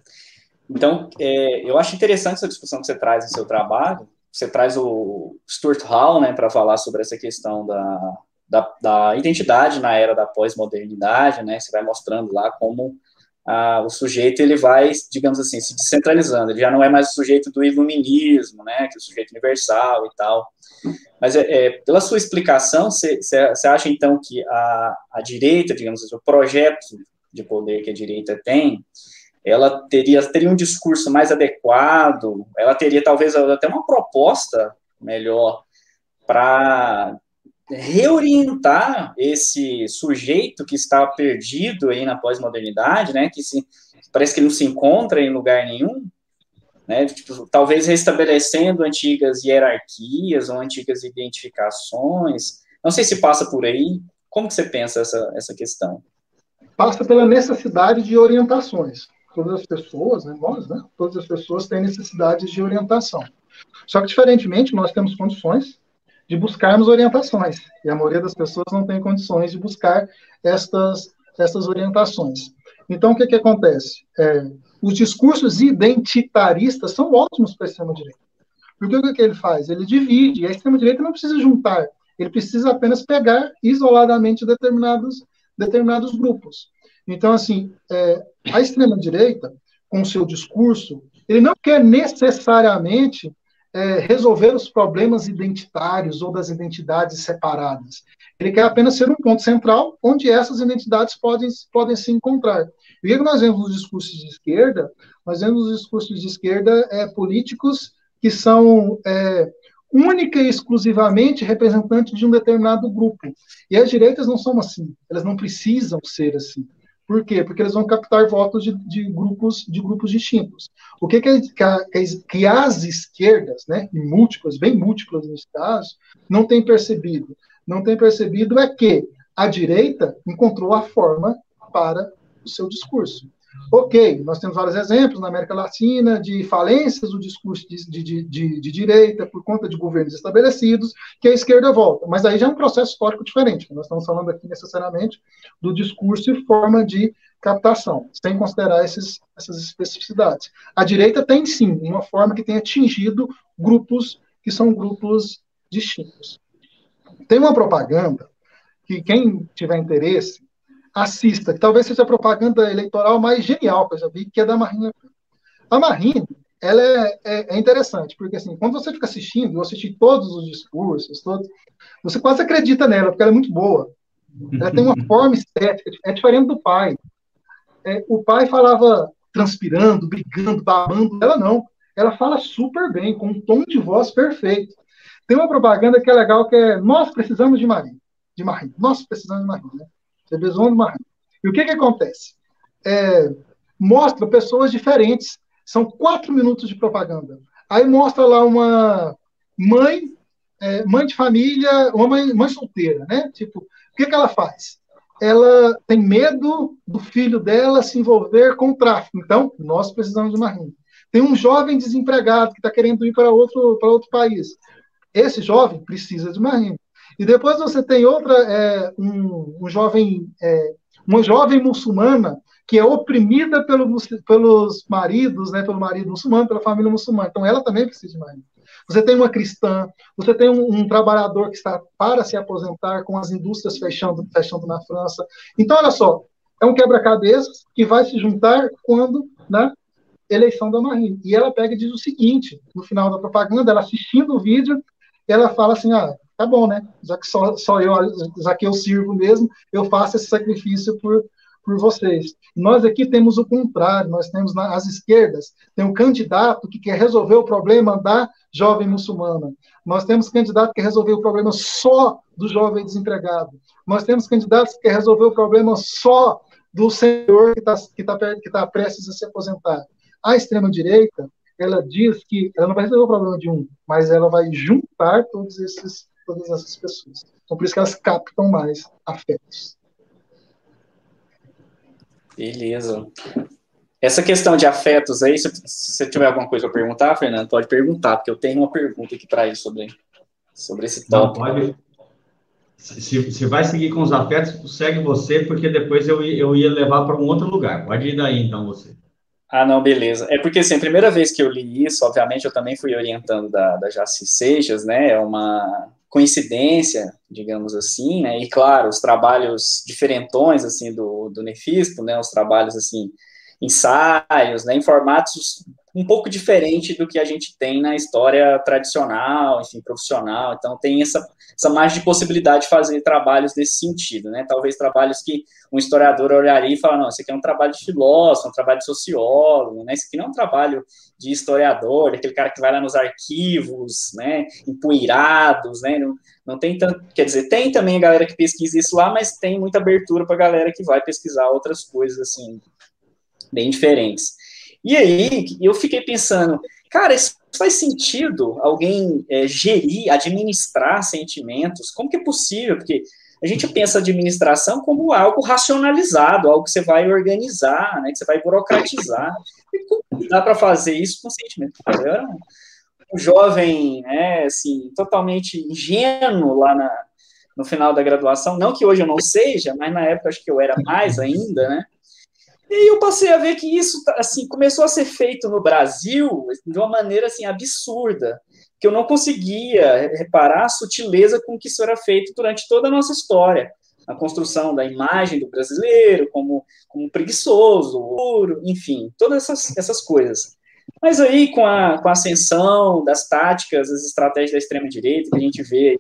Então, é, eu acho interessante essa discussão que você traz no seu trabalho. Você traz o Stuart Hall né, para falar sobre essa questão da, da, da identidade na era da pós-modernidade. Né, você vai mostrando lá como ah, o sujeito ele vai, digamos assim, se descentralizando. Ele já não é mais o sujeito do iluminismo, né, que é o sujeito universal e tal. Mas é, é pela sua explicação, você, acha então que a, a direita, digamos assim, o projeto de poder que a direita tem, ela teria, teria um discurso mais adequado, ela teria talvez até uma proposta melhor para reorientar esse sujeito que está perdido aí na pós-modernidade, né, que se, parece que não se encontra em lugar nenhum, né, tipo, talvez restabelecendo antigas hierarquias ou antigas identificações, não sei se passa por aí, como que você pensa essa, essa questão? Passa pela necessidade de orientações todas as pessoas, né, nós, né, todas as pessoas têm necessidades de orientação. Só que, diferentemente, nós temos condições de buscarmos orientações, e a maioria das pessoas não tem condições de buscar estas, estas orientações. Então, o que, que acontece? É, os discursos identitaristas são ótimos para a extrema-direita. Porque o que, que ele faz? Ele divide, e a extrema-direita não precisa juntar, ele precisa apenas pegar isoladamente determinados, determinados grupos. Então, assim, é, a extrema-direita, com o seu discurso, ele não quer necessariamente é, resolver os problemas identitários ou das identidades separadas. Ele quer apenas ser um ponto central onde essas identidades podem, podem se encontrar. E o que nós vemos nos discursos de esquerda? Nós vemos nos discursos de esquerda é, políticos que são é, única e exclusivamente representantes de um determinado grupo. E as direitas não são assim, elas não precisam ser assim. Por quê? Porque eles vão captar votos de, de grupos de grupos distintos. O que, que, que, que as esquerdas, né, múltiplas, bem múltiplas nesse caso, não têm percebido? Não têm percebido é que a direita encontrou a forma para o seu discurso. Ok, nós temos vários exemplos na América Latina de falências do discurso de, de, de, de, direita por conta de governos estabelecidos, que a esquerda volta. Mas aí já é um processo histórico diferente. Nós estamos falando aqui necessariamente do discurso e forma de captação, sem considerar esses, essas especificidades. A direita tem sim uma forma que tem atingido grupos que são grupos distintos. Tem uma propaganda que quem tiver interesse assista, que talvez seja a propaganda eleitoral mais genial que eu já vi, que é da Marina. A Marina, ela é, é, é, interessante, porque assim, quando você fica assistindo, eu assisti todos os discursos, todos, você quase acredita nela, porque ela é muito boa. Ela tem uma (laughs) forma estética, é diferente do pai. É, o pai falava transpirando, brigando, babando, ela não. Ela fala super bem, com um tom de voz perfeito. Tem uma propaganda que é legal, que é nós precisamos de Maria. De Maria. Nós precisamos de Maria. Né? Besoin de Marie. E o que, que acontece? É, mostra pessoas diferentes. São quatro minutos de propaganda. Aí mostra lá uma mãe, é, mãe de família, uma mãe, mãe solteira, né? Tipo, o que, que ela faz? Ela tem medo do filho dela se envolver com o tráfico. Então, nós precisamos de uma renda. Tem um jovem desempregado que está querendo ir para outro, para outro país. Esse jovem precisa de uma renda. E depois você tem outra, é, um, um, jovem, é, uma jovem muçulmana que é oprimida pelo, pelos maridos, né, pelo marido muçulmano, pela família muçulmana. Então ela também precisa de marido. Você tem uma cristã, você tem um, um, trabalhador que está para se aposentar com as indústrias fechando, fechando na França. Então, olha só, é um quebra-cabeças que vai se juntar quando né, eleição da Marina. E ela pega e diz o seguinte, no final da propaganda, ela assistindo o vídeo, ela fala assim, ah, tá bom, né? Já que só, só eu, já que eu sirvo mesmo, eu faço esse sacrifício por, por vocês. Nós aqui temos o contrário, nós temos nas esquerdas, tem um candidato que quer resolver o problema da jovem muçulmana. Nós temos candidato que quer resolver o problema só do jovem desempregado. Nós temos candidatos que quer resolver o problema só do senhor que está que tá, que tá prestes a se aposentar. A extrema-direita, ela diz que ela não vai resolver o problema de um, mas ela vai juntar todos esses, todas essas pessoas. Então, por isso que elas captam mais afetos. Beleza. Essa questão de afetos aí, se você tiver alguma coisa para perguntar, Fernando, pode perguntar, porque eu tenho uma pergunta aqui para ele sobre, sobre esse tópico. Não, pode, se, se vai seguir com os afetos, segue você, porque depois eu, eu ia levar para um outro lugar. Pode ir daí, então, você. Ah, não, beleza. É porque, assim, a primeira vez que eu li isso, obviamente, eu também fui orientando da, da Jaci Seixas, né, é uma coincidência, digamos assim, né, e, claro, os trabalhos diferentões, assim, do, do Nefisto, né, os trabalhos, assim, ensaios, né, em formatos um pouco diferente do que a gente tem na história tradicional, enfim, profissional. Então, tem essa, essa margem de possibilidade de fazer trabalhos nesse sentido, né? Talvez trabalhos que um historiador olharia e fala, não, esse aqui é um trabalho de filósofo, um trabalho de sociólogo, né? Esse aqui não é um trabalho de historiador, daquele cara que vai lá nos arquivos, né? Empoeirados, né? Não, não tem tanto, quer dizer, tem também a galera que pesquisa isso lá, mas tem muita abertura para a galera que vai pesquisar outras coisas, assim, bem diferentes. E aí, eu fiquei pensando, cara, isso faz sentido alguém é, gerir, administrar sentimentos? Como que é possível? Porque a gente pensa administração como algo racionalizado, algo que você vai organizar, né, que você vai burocratizar. E como dá para fazer isso com sentimento? Eu era um, um, jovem, né, assim, totalmente ingênuo lá na, no final da graduação. Não que hoje eu não seja, mas na época acho que eu era mais ainda, né? E eu passei a ver que isso assim começou a ser feito no Brasil de uma maneira assim absurda, que eu não conseguia reparar a sutileza com que isso era feito durante toda a nossa história, a construção da imagem do brasileiro como, como preguiçoso, ouro, enfim, todas essas, essas coisas. Mas aí, com a, com a ascensão das táticas, das estratégias da extrema-direita, que a gente vê,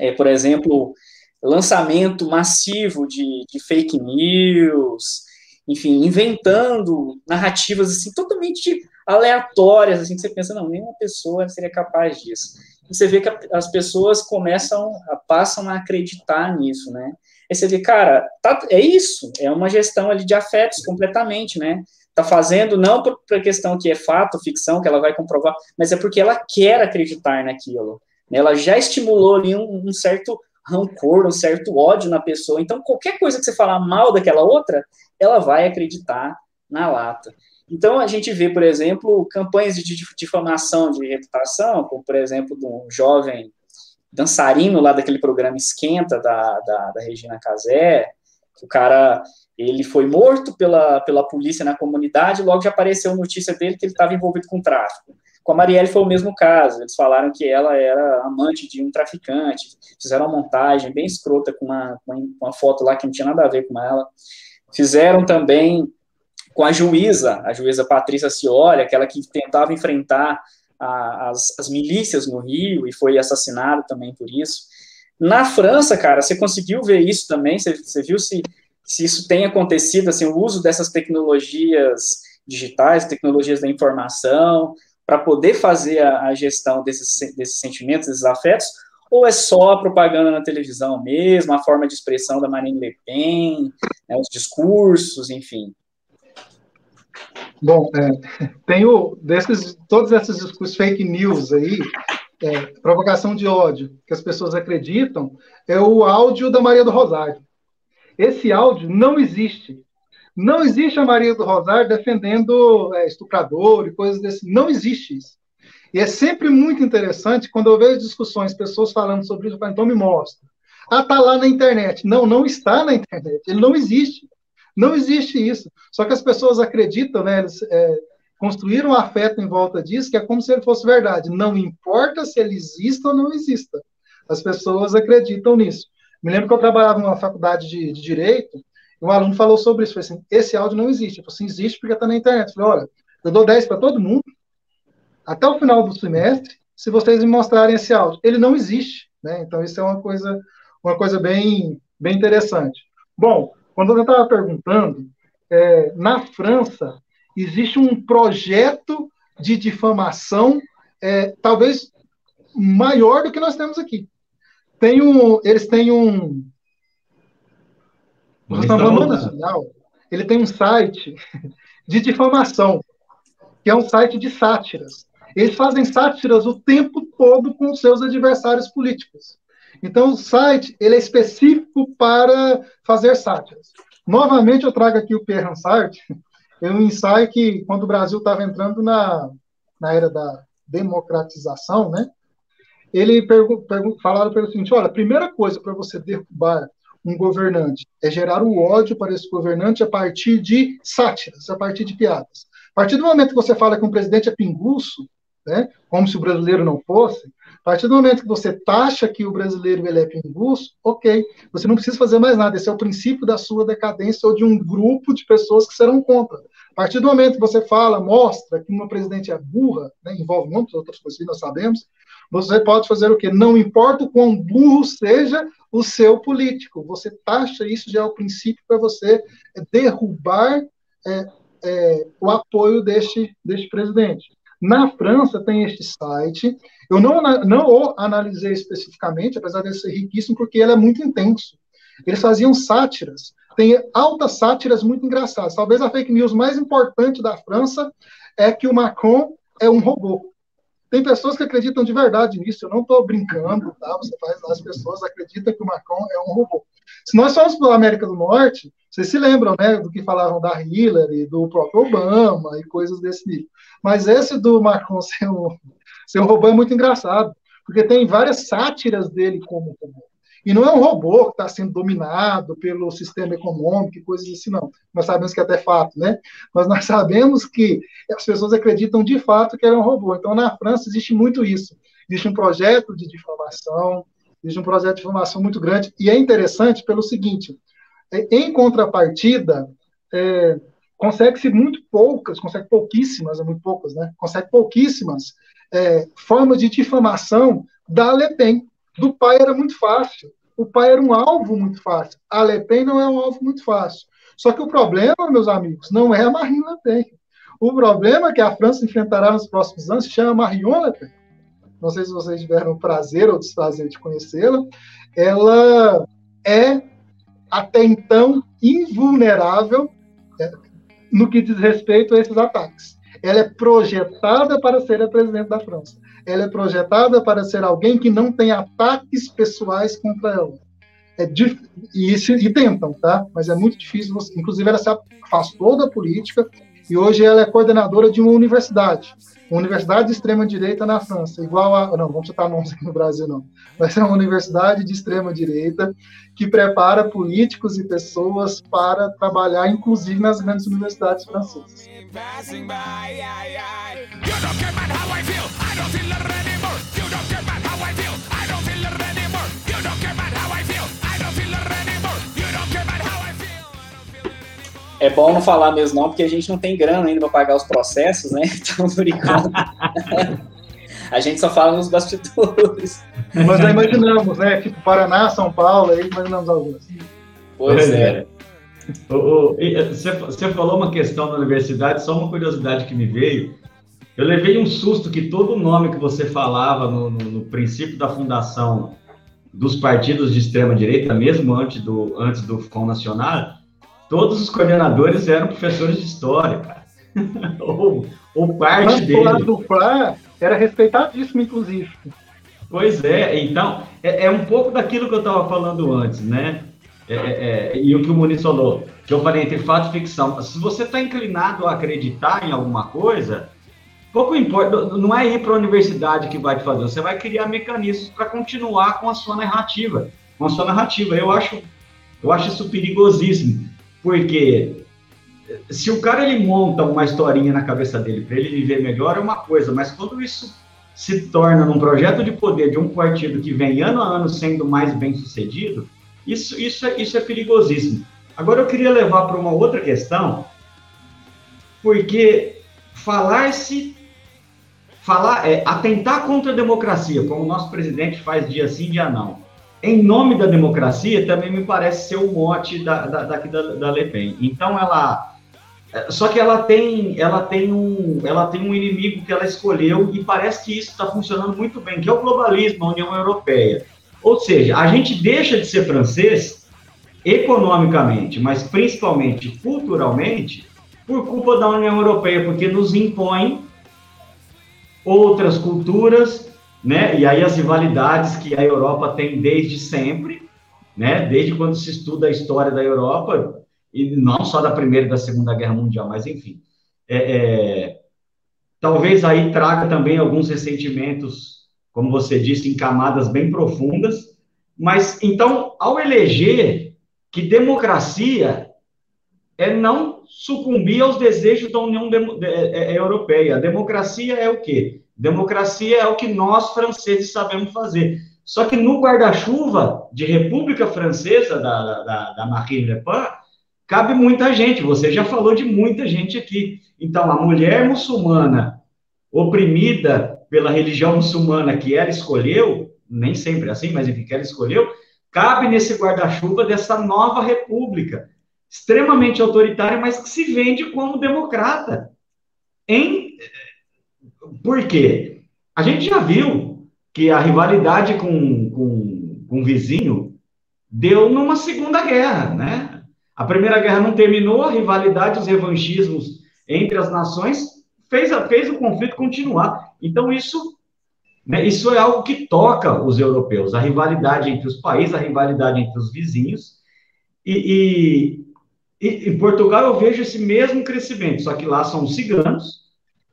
é, por exemplo, lançamento massivo de, de fake news, enfim, inventando narrativas assim totalmente aleatórias, assim que você pensa, não, nenhuma pessoa seria capaz disso. E você vê que as pessoas começam, passam a acreditar nisso, né? Aí você vê, cara, tá, é isso, é uma gestão ali de afetos completamente, né? Tá fazendo não por, por questão que é fato, ficção, que ela vai comprovar, mas é porque ela quer acreditar naquilo. Né? Ela já estimulou ali um, um certo rancor, um certo ódio na pessoa. Então, qualquer coisa que você falar mal daquela outra, ela vai acreditar na lata. Então, a gente vê, por exemplo, campanhas de difamação de reputação, como, por exemplo, de um jovem dançarino lá daquele programa Esquenta, da, da, da Regina Casé, o cara ele foi morto pela, pela polícia na comunidade, logo já apareceu notícia dele que ele estava envolvido com tráfico. Com a Marielle foi o mesmo caso, eles falaram que ela era amante de um traficante, fizeram uma montagem bem escrota com uma, com uma foto lá que não tinha nada a ver com ela. Fizeram também com a juíza, a juíza Patrícia Cioli, aquela que tentava enfrentar a, as, as milícias no Rio e foi assassinada também por isso. Na França, cara, você conseguiu ver isso também? Você, você viu se, se isso tem acontecido, assim, o uso dessas tecnologias digitais, tecnologias da informação, para poder fazer a, a gestão desses, desses sentimentos, desses afetos, ou é só a propaganda na televisão mesmo, a forma de expressão da Marine Le Pen, né, os discursos, enfim? Bom, é, tenho desses, todos esses discursos fake news aí, é, provocação de ódio, que as pessoas acreditam, é o áudio da Maria do Rosário. Esse áudio não existe. Não existe a Maria do Rosário defendendo é, estuprador e coisas desse. Não existe isso. E é sempre muito interessante quando eu vejo discussões, pessoas falando sobre isso, eu falo, então me mostra. Ah, tá lá na internet. Não, não está na internet. Ele não existe. Não existe isso. Só que as pessoas acreditam, né? Eles é, construíram um afeto em volta disso, que é como se ele fosse verdade. Não importa se ele exista ou não exista. As pessoas acreditam nisso. Me lembro que eu trabalhava numa faculdade de, de Direito, e um aluno falou sobre isso. Falei assim, esse áudio não existe. Eu falei assim, existe porque está na internet. Eu falei, olha, Eu dou 10 para todo mundo, até o final do semestre, se vocês me mostrarem esse áudio. Ele não existe, né? Então isso é uma coisa, uma coisa bem, bem interessante. Bom, quando eu estava perguntando, é, na França existe um projeto de difamação, é, talvez maior do que nós temos aqui. Tem um, eles têm um. O Nacional, ele tem um site (laughs) de difamação, que é um site de sátiras. Eles fazem sátiras o tempo todo com seus adversários políticos. Então, o site ele é específico para fazer sátiras. Novamente, eu trago aqui o Pierre Hansard, é um ensaio que, quando o Brasil estava entrando na, na era da democratização, né, ele pergu, pergu, falaram pelo seguinte, olha, a primeira coisa para você derrubar um governante é gerar o ódio para esse governante a partir de sátiras, a partir de piadas. A partir do momento que você fala que um presidente é pinguço, né, como se o brasileiro não fosse, a partir do momento que você taxa que o brasileiro ele é pinguço, ok, você não precisa fazer mais nada, esse é o princípio da sua decadência ou de um grupo de pessoas que serão contra. A partir do momento que você fala, mostra que uma presidente é burra, né, envolve muitas outras coisas que nós sabemos, você pode fazer o quê? Não importa o quão burro seja o seu político, você taxa isso já é o princípio para você derrubar é, é, o apoio deste, deste presidente. Na França tem este site. Eu não, não o analisei especificamente, apesar de ser riquíssimo, porque ele é muito intenso. Eles faziam sátiras. Tem altas sátiras muito engraçadas. Talvez a fake news mais importante da França é que o Macron é um robô. Tem pessoas que acreditam de verdade nisso, eu não estou brincando, tá? Você faz, as pessoas acreditam que o Macron é um robô. Se nós formos para a América do Norte, vocês se lembram, né, do que falavam da Hillary, do próprio Obama e coisas desse nível. Mas esse do Macron (laughs) ser um, ser um robô é muito engraçado, porque tem várias sátiras dele como robô. E não é um robô que está sendo dominado pelo sistema econômico e coisas assim, não. Nós sabemos que é até fato, né? Mas nós (laughs) sabemos que as pessoas acreditam de fato que era um robô. Então, na França, existe muito isso. Existe um projeto de difamação, existe um projeto de difamação muito grande. E é interessante pelo seguinte: é, em contrapartida, é, consegue-se muito poucas, consegue pouquíssimas, é muito poucas, né? Consegue pouquíssimas é, formas de difamação da Le Pen. Do pai era muito fácil o pai era um alvo muito fácil. A Le Pen não é um alvo muito fácil. Só que o problema, meus amigos, não é a Marine Le Pen. O problema que a França enfrentará nos próximos anos se chama Marion Le Pen. Não sei se vocês tiveram o prazer ou desprazer de conhecê-la. Ela é, até então, invulnerável é, no que diz respeito a esses ataques. Ela é projetada para ser a presidente da França ela é projetada para ser alguém que não tem ataques pessoais contra ela. É e, isso, e tentam, tá? Mas é muito difícil. Inclusive, ela se afastou da política e hoje ela é coordenadora de uma universidade, uma universidade de extrema direita na França, igual a, não, vamos citar nomes aqui no Brasil não, mas é uma universidade de extrema direita que prepara políticos e pessoas para trabalhar, inclusive nas grandes universidades francesas. É bom não falar mesmo não, porque a gente não tem grana ainda para pagar os processos, né? (laughs) Então, por enquanto, a gente só fala nos bastidores. Mas já imaginamos, né? Tipo Paraná, São Paulo, aí imaginamos alguns. Pois é. Você falou uma questão da universidade, só uma curiosidade que me veio. Eu levei um susto que todo nome que você falava no, no, no princípio da fundação dos partidos de extrema direita, mesmo antes do antes do Front Nacional, todos os coordenadores eram professores de história, cara. (laughs) ou, ou parte Mas, dele. O do Flá era respeitadíssimo, inclusive. Pois é, então, é, é um pouco daquilo que eu estava falando antes, né? É, é, é, e o que o Muniz falou, que eu falei entre fato e ficção. Se você está inclinado a acreditar em alguma coisa, pouco importa, não é ir para a universidade que vai te fazer, você vai criar mecanismos para continuar com a sua narrativa. Com a sua narrativa. Eu acho, eu acho isso perigosíssimo. Porque se o cara ele monta uma historinha na cabeça dele para ele viver melhor é uma coisa, mas quando isso se torna num projeto de poder de um partido que vem ano a ano sendo mais bem sucedido, isso, isso, é, isso é perigosíssimo. Agora eu queria levar para uma outra questão, porque falar-se, falar, é, atentar contra a democracia, como o nosso presidente faz dia sim, dia não, em nome da democracia, também me parece ser o mote da, da, da, da Le Pen. Então, ela. É, só que ela tem, ela, tem um, ela tem um inimigo que ela escolheu e parece que isso está funcionando muito bem, que é o globalismo, a União Europeia. Ou seja, a gente deixa de ser francês economicamente, mas principalmente culturalmente, por culpa da União Europeia, porque nos impõe outras culturas, né? E aí as rivalidades que a Europa tem desde sempre, né? Desde quando se estuda a história da Europa e não só da Primeira e da Segunda Guerra Mundial, mas enfim, é, é, talvez aí traga também alguns ressentimentos, como você disse, em camadas bem profundas. Mas então, ao eleger que democracia é não sucumbir aos desejos da União é, é, é, Europeia. A democracia é o quê? Democracia é o que nós, franceses, sabemos fazer. Só que no guarda-chuva de República Francesa, da, da, da Marine Le Pen, cabe muita gente. Você já falou de muita gente aqui. Então, a mulher muçulmana oprimida pela religião muçulmana que ela escolheu, nem sempre assim, mas enfim, que ela escolheu, cabe nesse guarda-chuva dessa nova república extremamente autoritária, mas que se vende como democrata. Em... Por quê? A gente já viu que a rivalidade com, com, com o vizinho deu numa segunda guerra, né? A primeira guerra não terminou, a rivalidade, os revanchismos entre as nações fez, fez o conflito continuar. Então, isso, né, isso é algo que toca os europeus, a rivalidade entre os países, a rivalidade entre os vizinhos, e, e, em Portugal eu vejo esse mesmo crescimento, só que lá são os ciganos,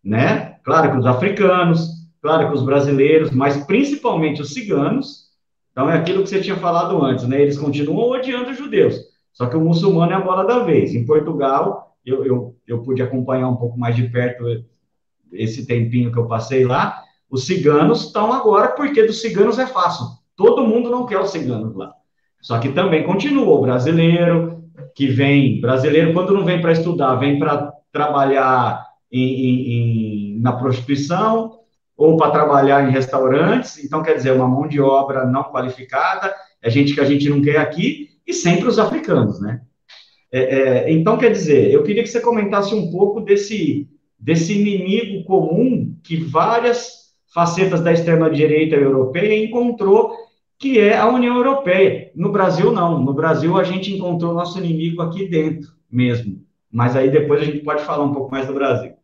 né? Claro que os africanos, claro que os brasileiros, mas principalmente os ciganos. Então é aquilo que você tinha falado antes, né? Eles continuam odiando os judeus, só que o muçulmano é a bola da vez. Em Portugal, eu, eu, eu pude acompanhar um pouco mais de perto esse tempinho que eu passei lá. Os ciganos estão agora, porque dos ciganos é fácil. Todo mundo não quer os ciganos lá. Só que também continua o brasileiro, que vem, brasileiro, quando não vem para estudar, vem para trabalhar em, em, na prostituição ou para trabalhar em restaurantes, então quer dizer, uma mão de obra não qualificada, é gente que a gente não quer aqui, e sempre os africanos, né? É, é, então, quer dizer, eu queria que você comentasse um pouco desse, desse inimigo comum que várias facetas da extrema-direita europeia encontrou que é a União Europeia. No Brasil, não. No Brasil, a gente encontrou nosso inimigo aqui dentro mesmo. Mas aí depois a gente pode falar um pouco mais do Brasil.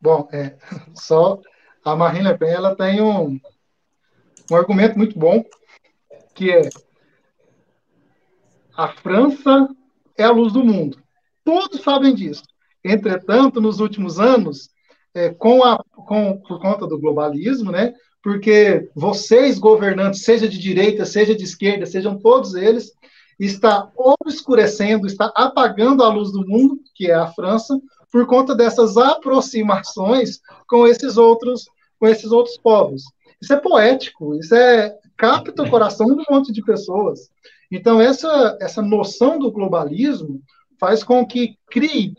Bom, é, só a Marine Le Pen ela tem um, um argumento muito bom, que é a França é a luz do mundo. Todos sabem disso. Entretanto, nos últimos anos, é, com a, com, por conta do globalismo, né, porque vocês, governantes, seja de direita, seja de esquerda, sejam todos eles, está obscurecendo, está apagando a luz do mundo, que é a França, por conta dessas aproximações com esses outros, com esses outros povos. Isso é poético, isso é capta o coração de um monte de pessoas. Então essa essa noção do globalismo faz com que crie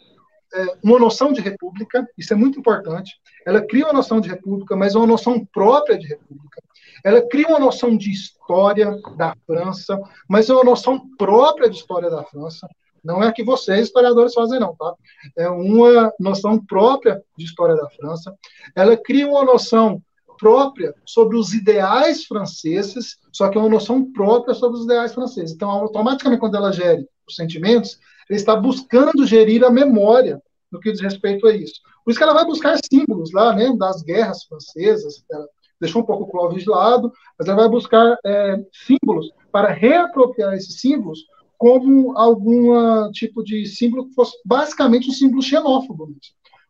é, uma noção de república, isso é muito importante. Ela cria uma noção de república, mas uma noção própria de república. Ela cria uma noção de história da França, mas é uma noção própria de história da França. Não é que vocês, historiadores, fazem, não, tá? É uma noção própria de história da França. Ela cria uma noção própria sobre os ideais franceses, só que é uma noção própria sobre os ideais franceses. Então, automaticamente, quando ela gere os sentimentos, ele está buscando gerir a memória no que diz respeito a isso. Por isso que ela vai buscar símbolos lá, né, das guerras francesas, ela deixou um pouco o Clóvis de lado, mas ela vai buscar é, símbolos para reapropriar esses símbolos como algum tipo de símbolo que fosse basicamente um símbolo xenófobo. Mesmo.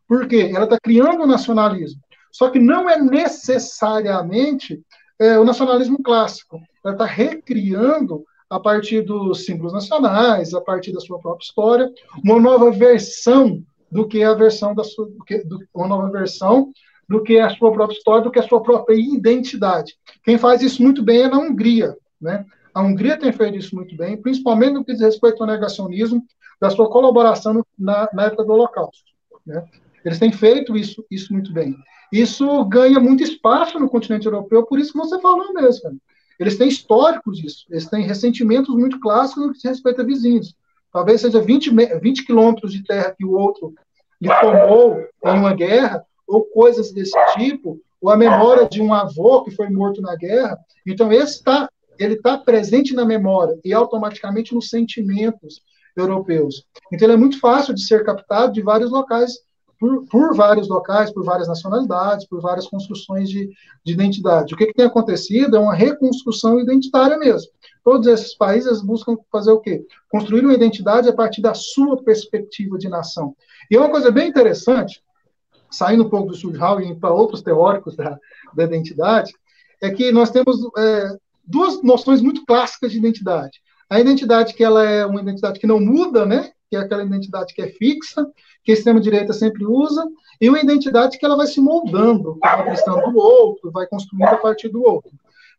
Por quê? Ela está criando o nacionalismo. Só que não é necessariamente é, o nacionalismo clássico. Ela está recriando a partir dos símbolos nacionais, a partir da sua própria história, uma nova versão do que a versão da sua, do que, do, uma nova versão do que a sua própria história, do que a sua própria identidade. Quem faz isso muito bem é na Hungria, né? A Hungria tem feito isso muito bem, principalmente no que diz respeito ao negacionismo, da sua colaboração na, na época do Holocausto. Né? Eles têm feito isso, isso muito bem. Isso ganha muito espaço no continente europeu, por isso que você falou mesmo. Eles têm históricos disso, eles têm ressentimentos muito clássicos no que se respeita a vizinhos. Talvez seja 20, 20 quilômetros de terra que o outro lhe tomou em uma guerra, ou coisas desse tipo, ou a memória de um avô que foi morto na guerra. Então, esse tá, ele está presente na memória e automaticamente nos sentimentos europeus. Então, ele é muito fácil de ser captado de vários locais, por, por vários locais, por várias nacionalidades, por várias construções de, de identidade. O que, que tem acontecido é uma reconstrução identitária mesmo. Todos esses países buscam fazer o quê? Construir uma identidade a partir da sua perspectiva de nação. E é uma coisa bem interessante, saindo um pouco do Schulhau e para outros teóricos da, da identidade, é que nós temos é, duas noções muito clássicas de identidade. A identidade que ela é uma identidade que não muda, né? Que é aquela identidade que é fixa, que a extrema-direita sempre usa, e uma identidade que ela vai se moldando, vai cristão do outro, vai construindo a partir do outro.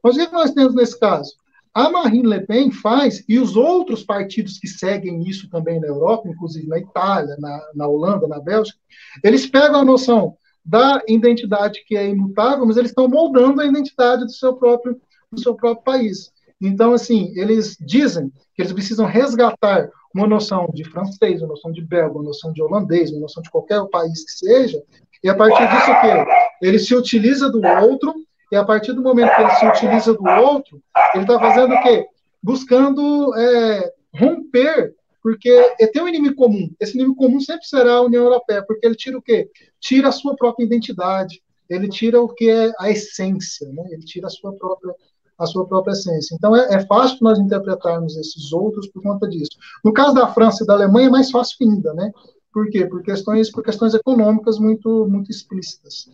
Mas o que nós temos nesse caso? A Marine Le Pen faz, e os outros partidos que seguem isso também na Europa, inclusive na Itália, na, na Holanda, na Bélgica, eles pegam a noção da identidade que é imutável, mas eles estão moldando a identidade do seu próprio, do seu próprio país. Então, assim, eles dizem que eles precisam resgatar uma noção de francês, uma noção de belga, uma noção de holandês, uma noção de qualquer país que seja, e a partir disso o quê? Ele se utiliza do outro, e a partir do momento que ele se utiliza do outro, ele está fazendo o quê? Buscando é, romper, porque tem um inimigo comum. Esse inimigo comum sempre será a União Europeia, porque ele tira o quê? Tira a sua própria identidade, ele tira o que é a essência, né? ele tira a sua própria a sua própria essência. Então é, é, fácil nós interpretarmos esses outros por conta disso. No caso da França e da Alemanha é mais fácil ainda, né? Por quê? Por questões, por questões econômicas muito, muito explícitas.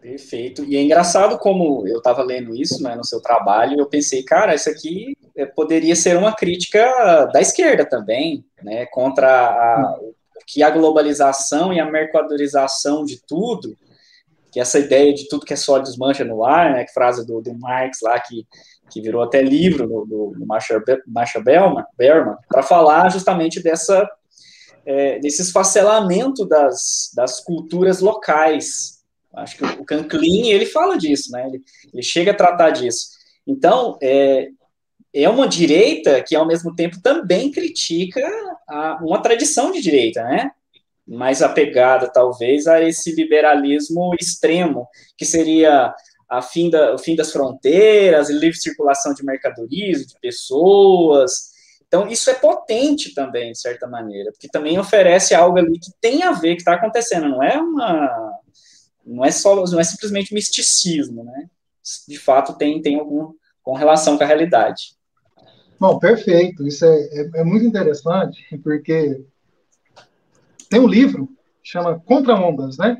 Perfeito. E é engraçado como eu estava lendo isso né, no seu trabalho, eu pensei, cara, isso aqui é, poderia ser uma crítica da esquerda também, né, contra a, que a globalização e a mercadorização de tudo, que essa ideia de tudo que é sólido desmancha no ar, né, que frase do, do Marx lá, que, que virou até livro do, do Marshall, Marshall Berman, para falar justamente dessa, é, desse esfacelamento das, das culturas locais, Acho que o Canclin, ele fala disso, né? Ele, ele chega a tratar disso. Então, é, é uma direita que, ao mesmo tempo, também critica a, uma tradição de direita, né? Mais apegada, talvez, a esse liberalismo extremo, que seria a fim da, o fim das fronteiras, livre circulação de mercadorias, de pessoas. Então, isso é potente também, de certa maneira, porque também oferece algo ali que tem a ver, que está acontecendo, não é uma não é só, não é simplesmente misticismo, né? De fato tem tem algum com relação com a realidade. Bom, perfeito. Isso é, é, é muito interessante porque tem um livro chama Contra Ondas, né?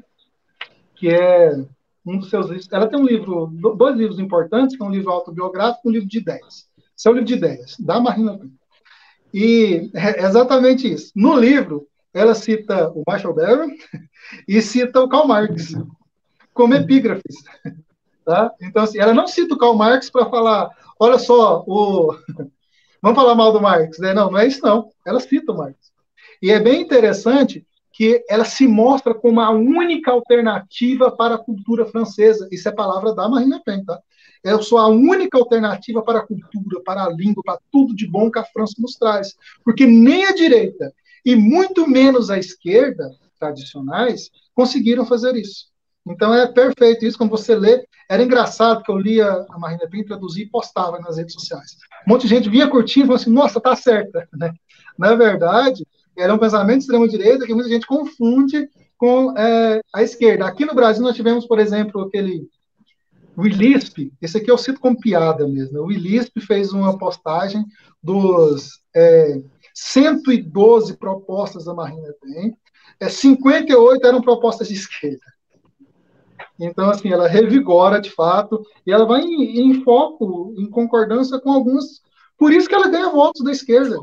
Que é um dos seus livros. Ela tem um livro, dois livros importantes, que é um livro autobiográfico um livro de ideias. Esse é o livro de ideias, da Marina E é exatamente isso. No livro, ela cita o Marshall Berry (laughs) e cita o Karl Marx como epígrafes. (laughs) Tá? Então, assim, ela não cita o Karl Marx para falar, olha só, o... (laughs) vamos falar mal do Marx. Né? Não, não é isso não. Ela cita o Marx. E é bem interessante que ela se mostra como a única alternativa para a cultura francesa. Isso é palavra da Marine Le Pen, tá? Eu sou a única alternativa para a cultura, para a língua, para tudo de bom que a França nos traz. Porque nem a direita e muito menos a esquerda, tradicionais, conseguiram fazer isso. Então é perfeito isso, quando você lê. Era engraçado que eu lia a Marina Pinto traduzir e postava nas redes sociais. Um monte de gente via curtindo e falou assim, nossa, tá certa. (laughs) Né? Na verdade, era um pensamento de extrema-direita que muita gente confunde com é, a esquerda. Aqui no Brasil nós tivemos, por exemplo, aquele Willisp, esse aqui eu cito como piada mesmo. O Willisp fez uma postagem dos é, 112 propostas da Marina tem, é, 58 eram propostas de esquerda. Então, assim, ela revigora de fato, e ela vai em, em foco, em concordância com alguns. Por isso que ela ganha votos da esquerda.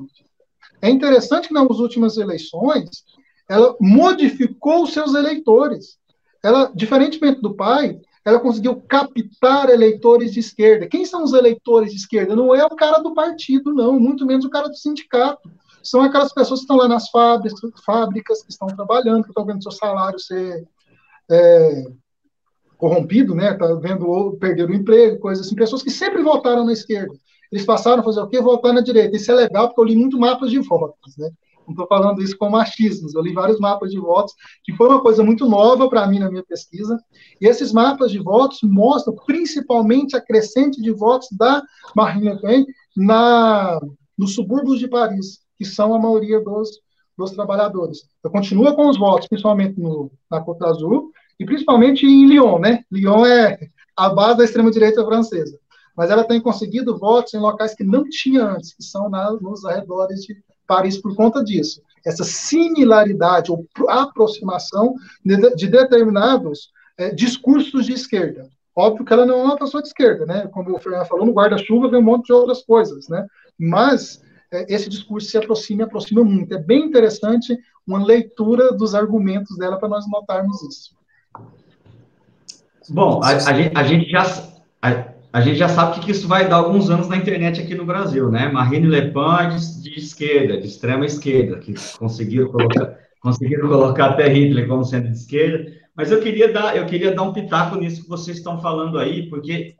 É interessante que nas últimas eleições, ela modificou os seus eleitores. Ela, diferentemente do pai, ela conseguiu captar eleitores de esquerda. Quem são os eleitores de esquerda? Não é o cara do partido, não, muito menos o cara do sindicato. são aquelas pessoas que estão lá nas fábricas, fábricas que estão trabalhando, que estão vendo seu salário ser é, corrompido, né? Tá vendo perder o emprego, coisas assim. Pessoas que sempre votaram na esquerda. Eles passaram a fazer o quê? Votar na direita. Isso é legal porque eu li muito mapas de votos, né? Não estou falando isso com machismos. Eu li vários mapas de votos, que foi uma coisa muito nova para mim na minha pesquisa. E esses mapas de votos mostram principalmente a crescente de votos da Marine Le Pen na, nos subúrbios de Paris, que são a maioria dos, dos trabalhadores. Eu continuo com os votos, principalmente no, na Côte d'Azur, e principalmente em Lyon, né? Lyon é a base da extrema-direita francesa. Mas ela tem conseguido votos em locais que não tinha antes, que são na, nos arredores de, Paris por conta disso. Essa similaridade ou aproximação de, de determinados é, discursos de esquerda. Óbvio que ela não é uma pessoa de esquerda, né? Como o Fernando falou, no guarda-chuva vem um monte de outras coisas, né? Mas é, esse discurso se aproxima e aproxima muito. É bem interessante uma leitura dos argumentos dela para nós notarmos isso. Bom, a, a, gente, a gente já. A, a gente já sabe que isso vai dar alguns anos na internet aqui no Brasil, né? Marine Le Pen de, de esquerda, de extrema esquerda, que conseguiram colocar, (laughs) conseguiram colocar até Hitler como sendo de esquerda. Mas eu queria dar, eu queria dar um pitaco nisso que vocês estão falando aí, porque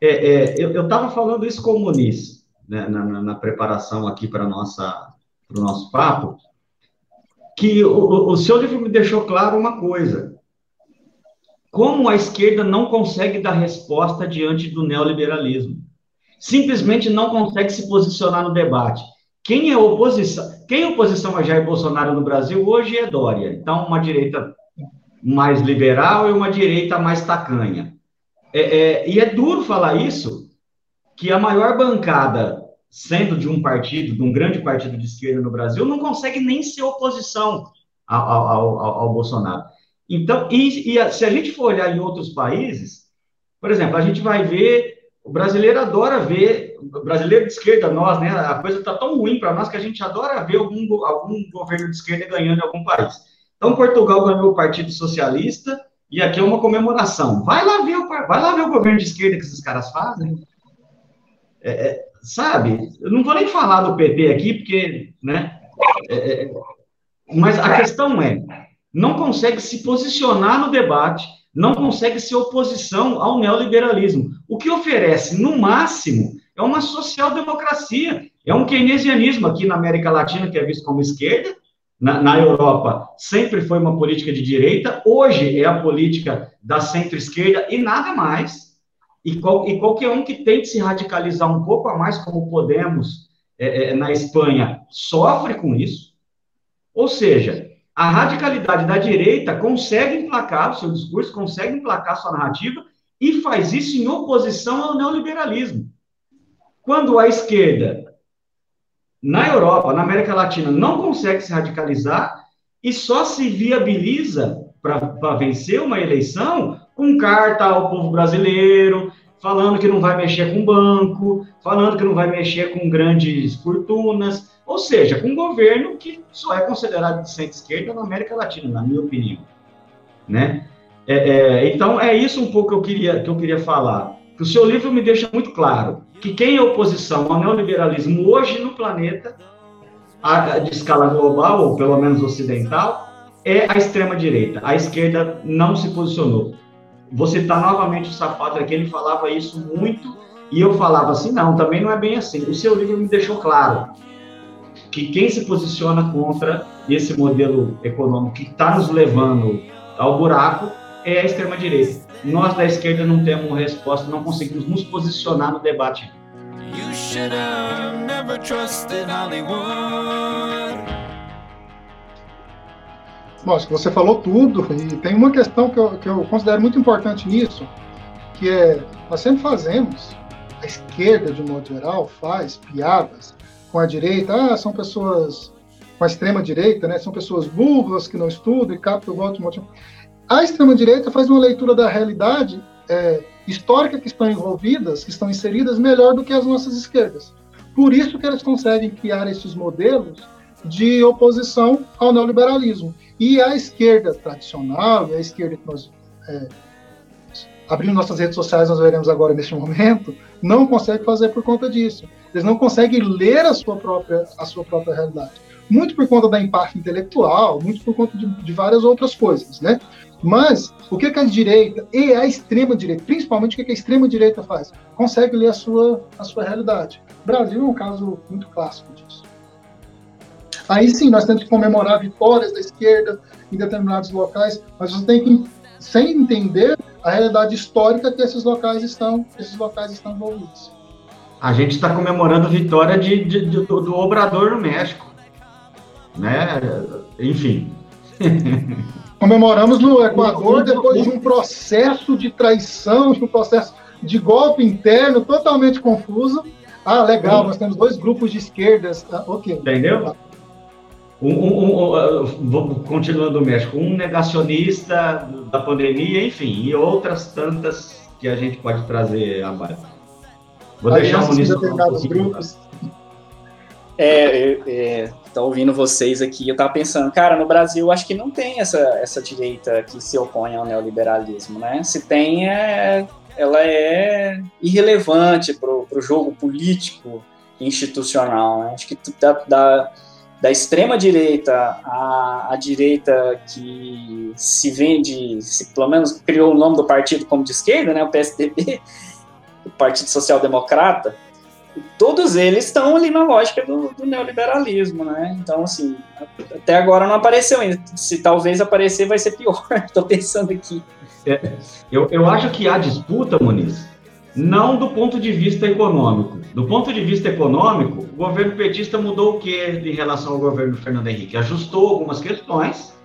é, é, eu estava falando isso com o Muniz, né, na, na, preparação aqui para nossa para o nosso papo, que o, o seu livro me deixou claro uma coisa como a esquerda não consegue dar resposta diante do neoliberalismo. Simplesmente não consegue se posicionar no debate. Quem é oposição? Quem é oposição a Jair Bolsonaro no Brasil hoje é Dória. Então, uma direita mais liberal e uma direita mais tacanha. É, é, e é duro falar isso, que a maior bancada, sendo de um partido, de um grande partido de esquerda no Brasil, não consegue nem ser oposição ao, ao, ao, ao Bolsonaro. Então, e, e se a gente for olhar em outros países, por exemplo, a gente vai ver, o brasileiro adora ver, o brasileiro de esquerda, nós, né, a coisa está tão ruim para nós que a gente adora ver algum, algum governo de esquerda ganhando em algum país. Então, Portugal ganhou o Partido Socialista, e aqui é uma comemoração. Vai lá ver o, vai lá ver o governo de esquerda que esses caras fazem. É, é, sabe? Eu não vou nem falar do PT aqui, porque, né? É, é mas a questão é, não consegue se posicionar no debate, não consegue ser oposição ao neoliberalismo. O que oferece, no máximo, é uma social-democracia, é um keynesianismo aqui na América Latina, que é visto como esquerda, na, na, Europa sempre foi uma política de direita, hoje é a política da centro-esquerda e nada mais. E, qual, e, qualquer um que tente se radicalizar um pouco a mais, como Podemos é, é, na Espanha, sofre com isso. Ou seja, a radicalidade da direita consegue emplacar o seu discurso, consegue emplacar sua narrativa e faz isso em oposição ao neoliberalismo. Quando a esquerda, na Europa, na América Latina, não consegue se radicalizar e só se viabiliza para vencer uma eleição com carta ao povo brasileiro, falando que não vai mexer com banco, falando que não vai mexer com grandes fortunas, ou seja, com um governo que só é considerado de centro-esquerda na América Latina, na minha opinião. Né? É, é, então, é isso um pouco que eu queria, que eu queria falar. Que o seu livro me deixa muito claro que quem é oposição ao neoliberalismo hoje no planeta, a, de escala global, ou pelo menos ocidental, é a extrema-direita. A esquerda não se posicionou. Vou citar novamente o Safado aqui, ele falava isso muito, e eu falava assim, não, também não é bem assim. O seu livro me deixou claro que quem se posiciona contra esse modelo econômico que está nos levando ao buraco é a extrema-direita. Nós da esquerda não temos resposta, não conseguimos nos posicionar no debate. Bom, acho que você falou tudo, e tem uma questão que eu, que eu considero muito importante nisso, que é, nós sempre fazemos, a esquerda, de um modo geral, faz piadas com a direita, ah, são pessoas com a extrema direita, né? São pessoas burras que não estudam e captam o voto. A extrema direita faz uma leitura da realidade é, histórica que estão envolvidas, que estão inseridas melhor do que as nossas esquerdas. Por isso que eles conseguem criar esses modelos de oposição ao neoliberalismo. E a esquerda tradicional, a esquerda que nós é, abrindo nossas redes sociais, nós veremos agora neste (laughs) momento, não consegue fazer por conta disso. Eles não conseguem ler a sua própria, a sua própria realidade. Muito por conta da empate intelectual, muito por conta de, de várias outras coisas, né? Mas o que, que a direita e a extrema direita, principalmente o que, que a extrema direita faz? Consegue ler a sua, a sua realidade. O Brasil é um caso muito clássico disso. Aí sim, nós temos que comemorar vitórias da esquerda em determinados locais, mas você tem que, sem entender a realidade histórica que esses locais estão, esses locais estão envolvidos. A gente está comemorando a vitória de, de, de, do, do Obrador no México, né? Enfim. (laughs) Comemoramos no Equador depois de um processo de traição, de um processo de golpe interno totalmente confuso. Ah, legal, nós temos dois grupos de esquerdas. Ah, ok. Entendeu? Um, um, um, continuando o México, um negacionista da pandemia, enfim, e outras tantas que a gente pode trazer a base. Vou deixar o Muniz um grupos. É, é, tá ouvindo vocês aqui, eu tava pensando, cara, no Brasil acho que não tem essa, essa direita que se opõe ao neoliberalismo, né? Se tem, é, ela é irrelevante pro, pro jogo político institucional, né? Acho que dá, dá da extrema direita à, à direita que se vende, se pelo menos criou o nome do partido como de esquerda, né, o PSDB, o Partido Social Democrata, todos eles estão ali na lógica do, do, neoliberalismo, né? Então, assim, até agora não apareceu ainda. Se talvez aparecer, vai ser pior. (laughs) Estou pensando aqui. É, eu, eu acho que há disputa, Muniz, não do ponto de vista econômico. Do ponto de vista econômico, o governo petista mudou o que em relação ao governo Fernando Henrique? Ajustou algumas questões,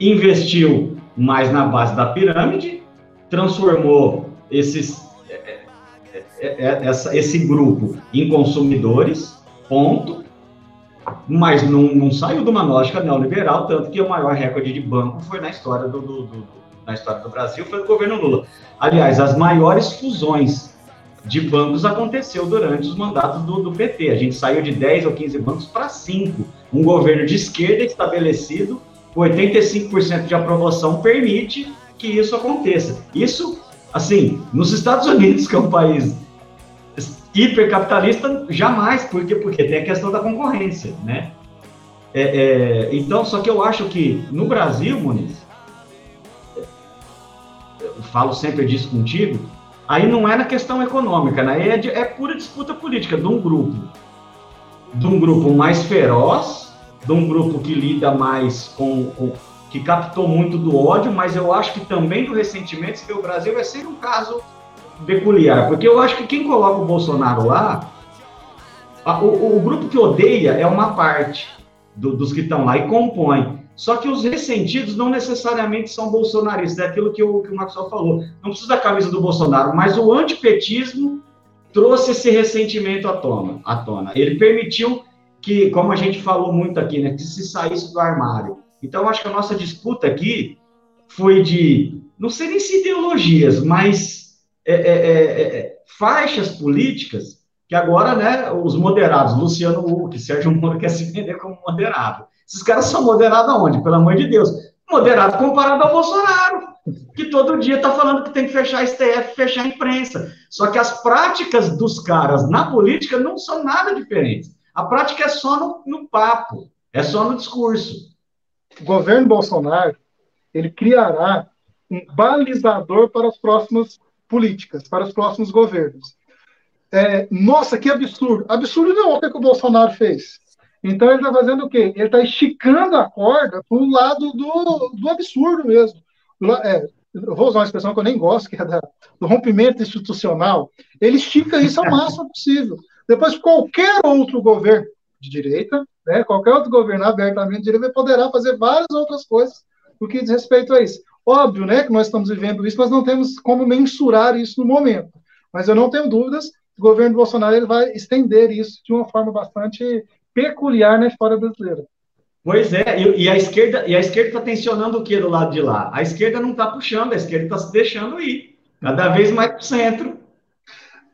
investiu mais na base da pirâmide, transformou esses, é, é, é, essa, esse grupo em consumidores, ponto. Mas não, não saiu de uma lógica neoliberal, tanto que o maior recorde de banco foi na história do, do, do na história do Brasil, foi do governo Lula. Aliás, as maiores fusões de bancos aconteceu durante os mandatos do, do PT. A gente saiu de 10 ou 15 bancos para 5. Um governo de esquerda estabelecido, com 85% de aprovação, permite que isso aconteça. Isso, assim, nos Estados Unidos, (laughs) que é um país hipercapitalista, jamais, porque porque tem a questão da concorrência, né? É, é, então, só que eu acho que no Brasil, Muniz, falo sempre disso contigo, aí não é na questão econômica, né? É, de, é pura disputa política de um grupo, de um grupo mais feroz, de um grupo que lida mais com, com que captou muito do ódio, mas eu acho que também do ressentimento, que o Brasil vai ser um caso peculiar, porque eu acho que quem coloca o Bolsonaro lá, a, o, o, grupo que odeia é uma parte do, dos que estão lá e compõe. Só que os ressentidos não necessariamente são bolsonaristas, é aquilo que o, que o Maxwell falou. Não precisa da camisa do Bolsonaro, mas o antipetismo trouxe esse ressentimento à tona. À tona. Ele permitiu que, como a gente falou muito aqui, né, que se saísse do armário. Então, acho que a nossa disputa aqui foi de, não sei nem se ideologias, mas é, é, é, é faixas políticas que agora, né, os moderados, Luciano Huck, Sérgio Moro (laughs) quer se vender como moderado. Esses caras são moderados aonde? Pelo amor de Deus. Moderado comparado ao Bolsonaro, que todo dia está falando que tem que fechar a STF, fechar a imprensa. Só que as práticas dos caras na política não são nada diferentes. A prática é só no, no papo, é só no discurso. O governo Bolsonaro, ele criará um balizador para as próximas políticas, para os próximos governos. É, nossa, que absurdo. Absurdo não, o que, que o Bolsonaro fez? Então ele está fazendo o quê? Ele está esticando a corda para o lado do, do absurdo mesmo. É, vou usar uma expressão que eu nem gosto, que é da, do rompimento institucional. Ele estica isso ao máximo possível. Depois, qualquer outro governo de direita, né, qualquer outro governo abertamente de direita, poderá fazer várias outras coisas no que diz respeito a isso. Óbvio né, que nós estamos vivendo isso, mas não temos como mensurar isso no momento. Mas eu não tenho dúvidas que o governo Bolsonaro ele vai estender isso de uma forma bastante peculiar na história brasileira. Pois é, e, a esquerda e a esquerda está tensionando o que do lado de lá? A esquerda não está puxando, a esquerda está se deixando ir, cada vez mais para o centro,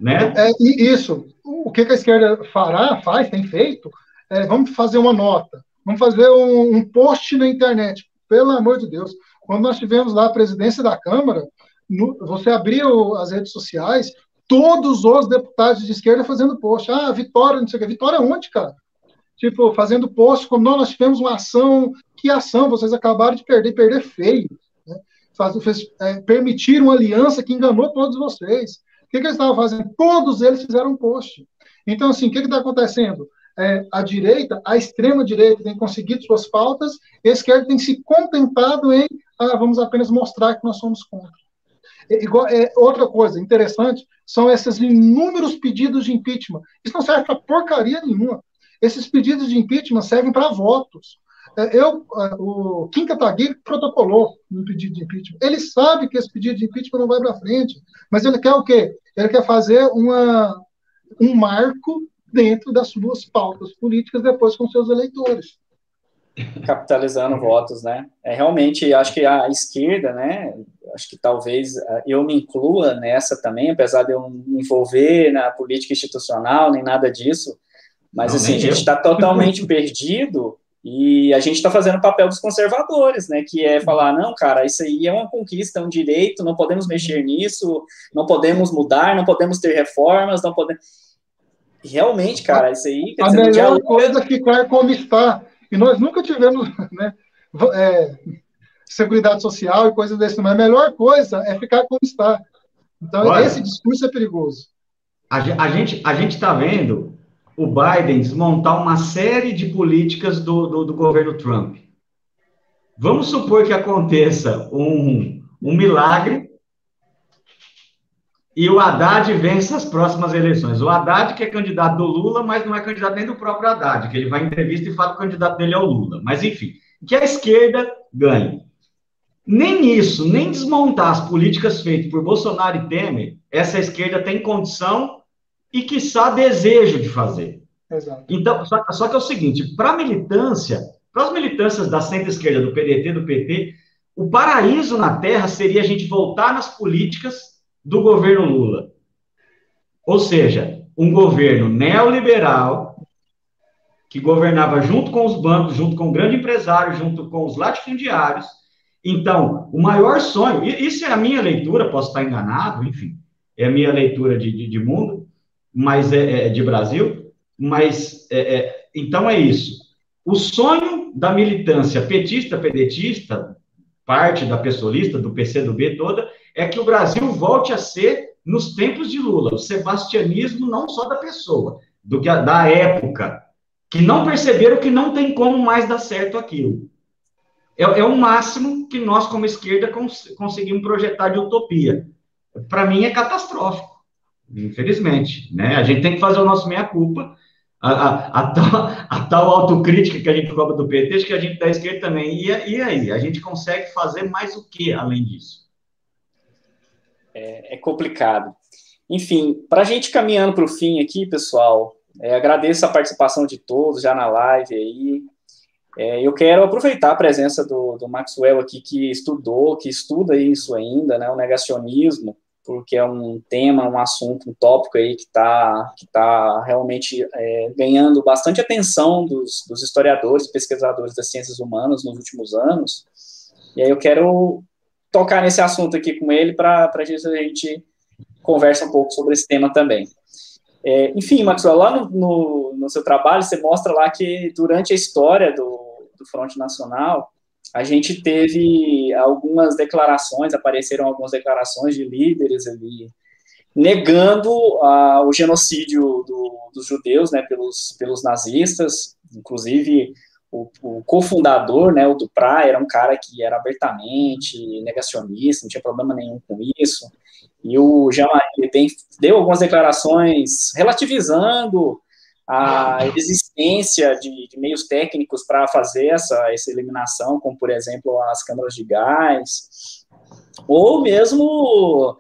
né? É, e isso, o que, que, a esquerda fará, faz, tem feito, é, vamos fazer uma nota, vamos fazer um, um post na internet, pelo amor de Deus. Quando nós tivemos lá a presidência da Câmara, no, você abriu as redes sociais, todos os deputados de esquerda fazendo post. Ah, Vitória, não sei o que. Vitória onde, cara? Tipo, fazendo post como nós tivemos uma ação. Que ação? Vocês acabaram de perder, perder feio. Né? Faz, fez, é, permitiram uma aliança que enganou todos vocês. O que, que eles estavam fazendo? Todos eles fizeram post. Então, assim, o que está acontecendo? É, a direita, a extrema-direita tem conseguido suas pautas, a esquerda tem se contentado em ah, vamos apenas mostrar que nós somos contra. É, igual, é, outra coisa interessante são esses inúmeros pedidos de impeachment. Isso não serve para porcaria nenhuma. Esses pedidos de impeachment servem para votos. É, eu, o Kim Kataguiri protocolou um pedido de impeachment. Ele sabe que esse pedido de impeachment não vai para frente, mas ele quer o quê? Ele quer fazer uma, um marco dentro das suas pautas políticas depois com seus eleitores capitalizando votos, né? É realmente, acho que a esquerda, né? Acho que talvez eh, eu me inclua nessa também, apesar de eu não me envolver na política institucional nem nada disso, mas não, assim a gente está totalmente perdido e a gente está fazendo o papel dos conservadores, né? Que é falar, não, cara, isso aí é uma conquista, é um direito, não podemos mexer nisso, não podemos mudar, não podemos ter reformas, não podemos. Realmente, cara, isso aí. a dizer, melhor coisa é ficar como está e nós nunca tivemos (laughs) né, é, seguridade social e coisas desse, mas a melhor coisa é ficar como está. Então, Olha, esse discurso é perigoso. A, a gente a está vendo o Biden desmontar uma série de políticas do, do, do, governo Trump. Vamos supor que aconteça um, um milagre e o Haddad vence as próximas eleições. O Haddad, que é candidato do Lula, mas não é candidato nem do próprio Haddad, que ele vai em entrevista e fala que o candidato dele é o Lula. Mas, enfim, que a esquerda ganhe. Nem isso, nem desmontar as políticas feitas por Bolsonaro e Temer, essa esquerda tem condição e, quiçá, desejo de fazer. Exato. Então, só, só que é o seguinte, para a militância, para as militâncias da centro-esquerda, do PDT, do PT, o paraíso na Terra seria a gente voltar nas políticas do governo Lula. Ou seja, um governo neoliberal que governava junto com os bancos, junto com o grande empresário, junto com os latifundiários. Então, o maior sonho, isso é a minha leitura, posso estar enganado, enfim, é a minha leitura de, de, de mundo, mas é, é, de Brasil, mas é, é, então é isso. O sonho da militância petista, pedetista, parte da pessoalista, do PCdoB toda, é que o Brasil volte a ser, nos tempos de Lula, o sebastianismo não só da pessoa, do que a, da época, que não perceberam que não tem como mais dar certo aquilo. É, é o máximo que nós, como esquerda, cons conseguimos projetar de utopia. Para mim, é catastrófico, infelizmente. Né? A gente tem que fazer o nosso meia-culpa, a, a, a, tal, a, tal, autocrítica que a gente cobra do PT, acho que a gente da esquerda também. E, e aí? A gente consegue fazer mais o que além disso? é, é complicado. Enfim, para a gente caminhando para o fim aqui, pessoal, é, agradeço a participação de todos já na live aí. É, eu quero aproveitar a presença do, do, Maxwell aqui, que estudou, que estuda isso ainda, né, o negacionismo, porque é um tema, um assunto, um tópico aí que está que tá realmente é, ganhando bastante atenção dos, dos historiadores, pesquisadores das ciências humanas nos últimos anos. E aí eu quero tocar nesse assunto aqui com ele para a gente conversa um pouco sobre esse tema também. É, enfim, Maxwell, lá no, no, no, seu trabalho, você mostra lá que durante a história do, do Fronte Nacional, a gente teve algumas declarações, apareceram algumas declarações de líderes ali, negando uh, o genocídio do, dos judeus né, pelos, pelos nazistas, inclusive o, o cofundador, né, o Duprat, era um cara que era abertamente negacionista, não tinha problema nenhum com isso. E o Jean-Marie deu algumas declarações relativizando a existência de, de meios técnicos para fazer essa, essa eliminação, como, por exemplo, as câmaras de gás, ou mesmo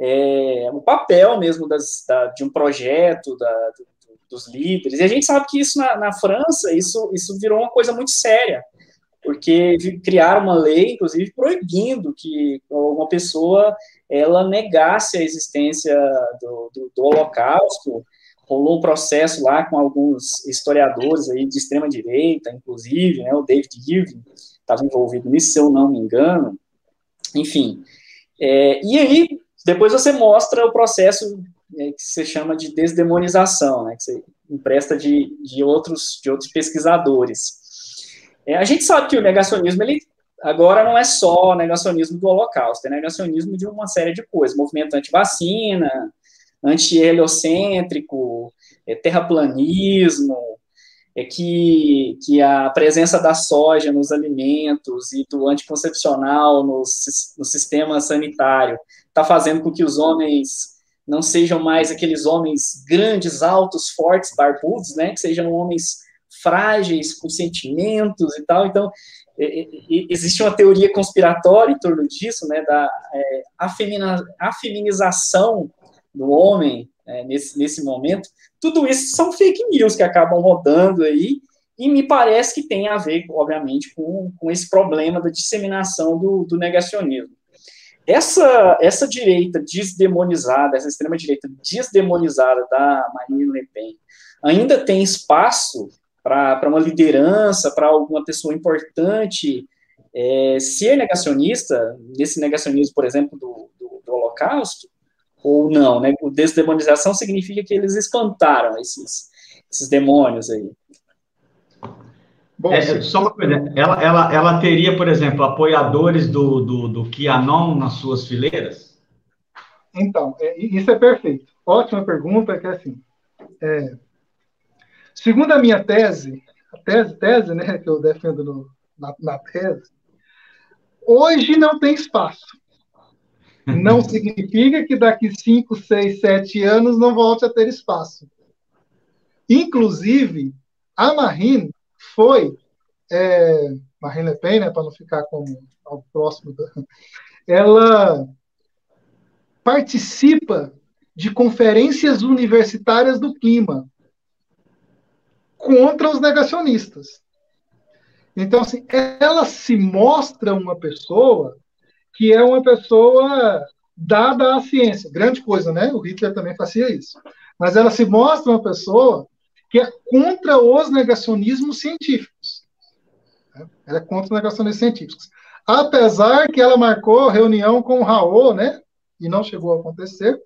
é, o papel mesmo das, da, de um projeto da, dos líderes. E a gente sabe que isso na, na França, isso, isso virou uma coisa muito séria, porque criaram uma lei, inclusive, proibindo que uma pessoa ela negasse a existência do, do, do Holocausto. Rolou um processo lá com alguns historiadores aí de extrema direita, inclusive, né, o David Irving estava envolvido nisso, se eu não me engano. Enfim, É, e aí, depois você mostra o processo é, que se chama de desdemonização, né, que você empresta de, de, outros, de outros pesquisadores. É, a gente sabe que o negacionismo, ele agora não é só negacionismo do Holocausto, é negacionismo de uma série de coisas, movimento anti-vacina, anti-heliocêntrico, é, terraplanismo, é que, que a presença da soja nos alimentos e do anticoncepcional no, no sistema sanitário está fazendo com que os homens não sejam mais aqueles homens grandes, altos, fortes, barbudos, né, que sejam homens frágeis, com sentimentos e tal. Então, existe uma teoria conspiratória em torno disso, né, da é, afeminização do homem é, nesse, nesse momento. Tudo isso são fake news que acabam rodando aí, e me parece que tem a ver, obviamente, com, com esse problema da disseminação do, do negacionismo. Essa, essa direita desdemonizada, essa extrema-direita desdemonizada da Marine Le Pen, ainda tem espaço para uma liderança, para alguma pessoa importante é, ser negacionista, nesse negacionismo, por exemplo, do, do, do Holocausto, ou não, né? O desdemonização significa que eles espantaram esses, esses demônios aí. Bom, é, só uma coisa, ela, ela, ela teria, por exemplo, apoiadores do, do, do QAnon nas suas fileiras? Então, é, isso é perfeito. Ótima pergunta, que é assim, é, segundo a minha tese, a tese, tese, né, que eu defendo no, na, na tese, hoje não tem espaço não significa que daqui 5, 6, 7 anos não volte a ter espaço. Inclusive, a Marine foi, é, Marine Le Pen, né, para não ficar como ao próximo, da, ela participa de conferências universitárias do clima contra os negacionistas. Então, assim, ela se mostra uma pessoa que é uma pessoa dada à ciência. Grande coisa, né? O Hitler também fazia isso. Mas ela se mostra uma pessoa que é contra os negacionismos científicos. Ela é contra os negacionismos científicos. Apesar que ela marcou reunião com o Raul, né? E não chegou a acontecer,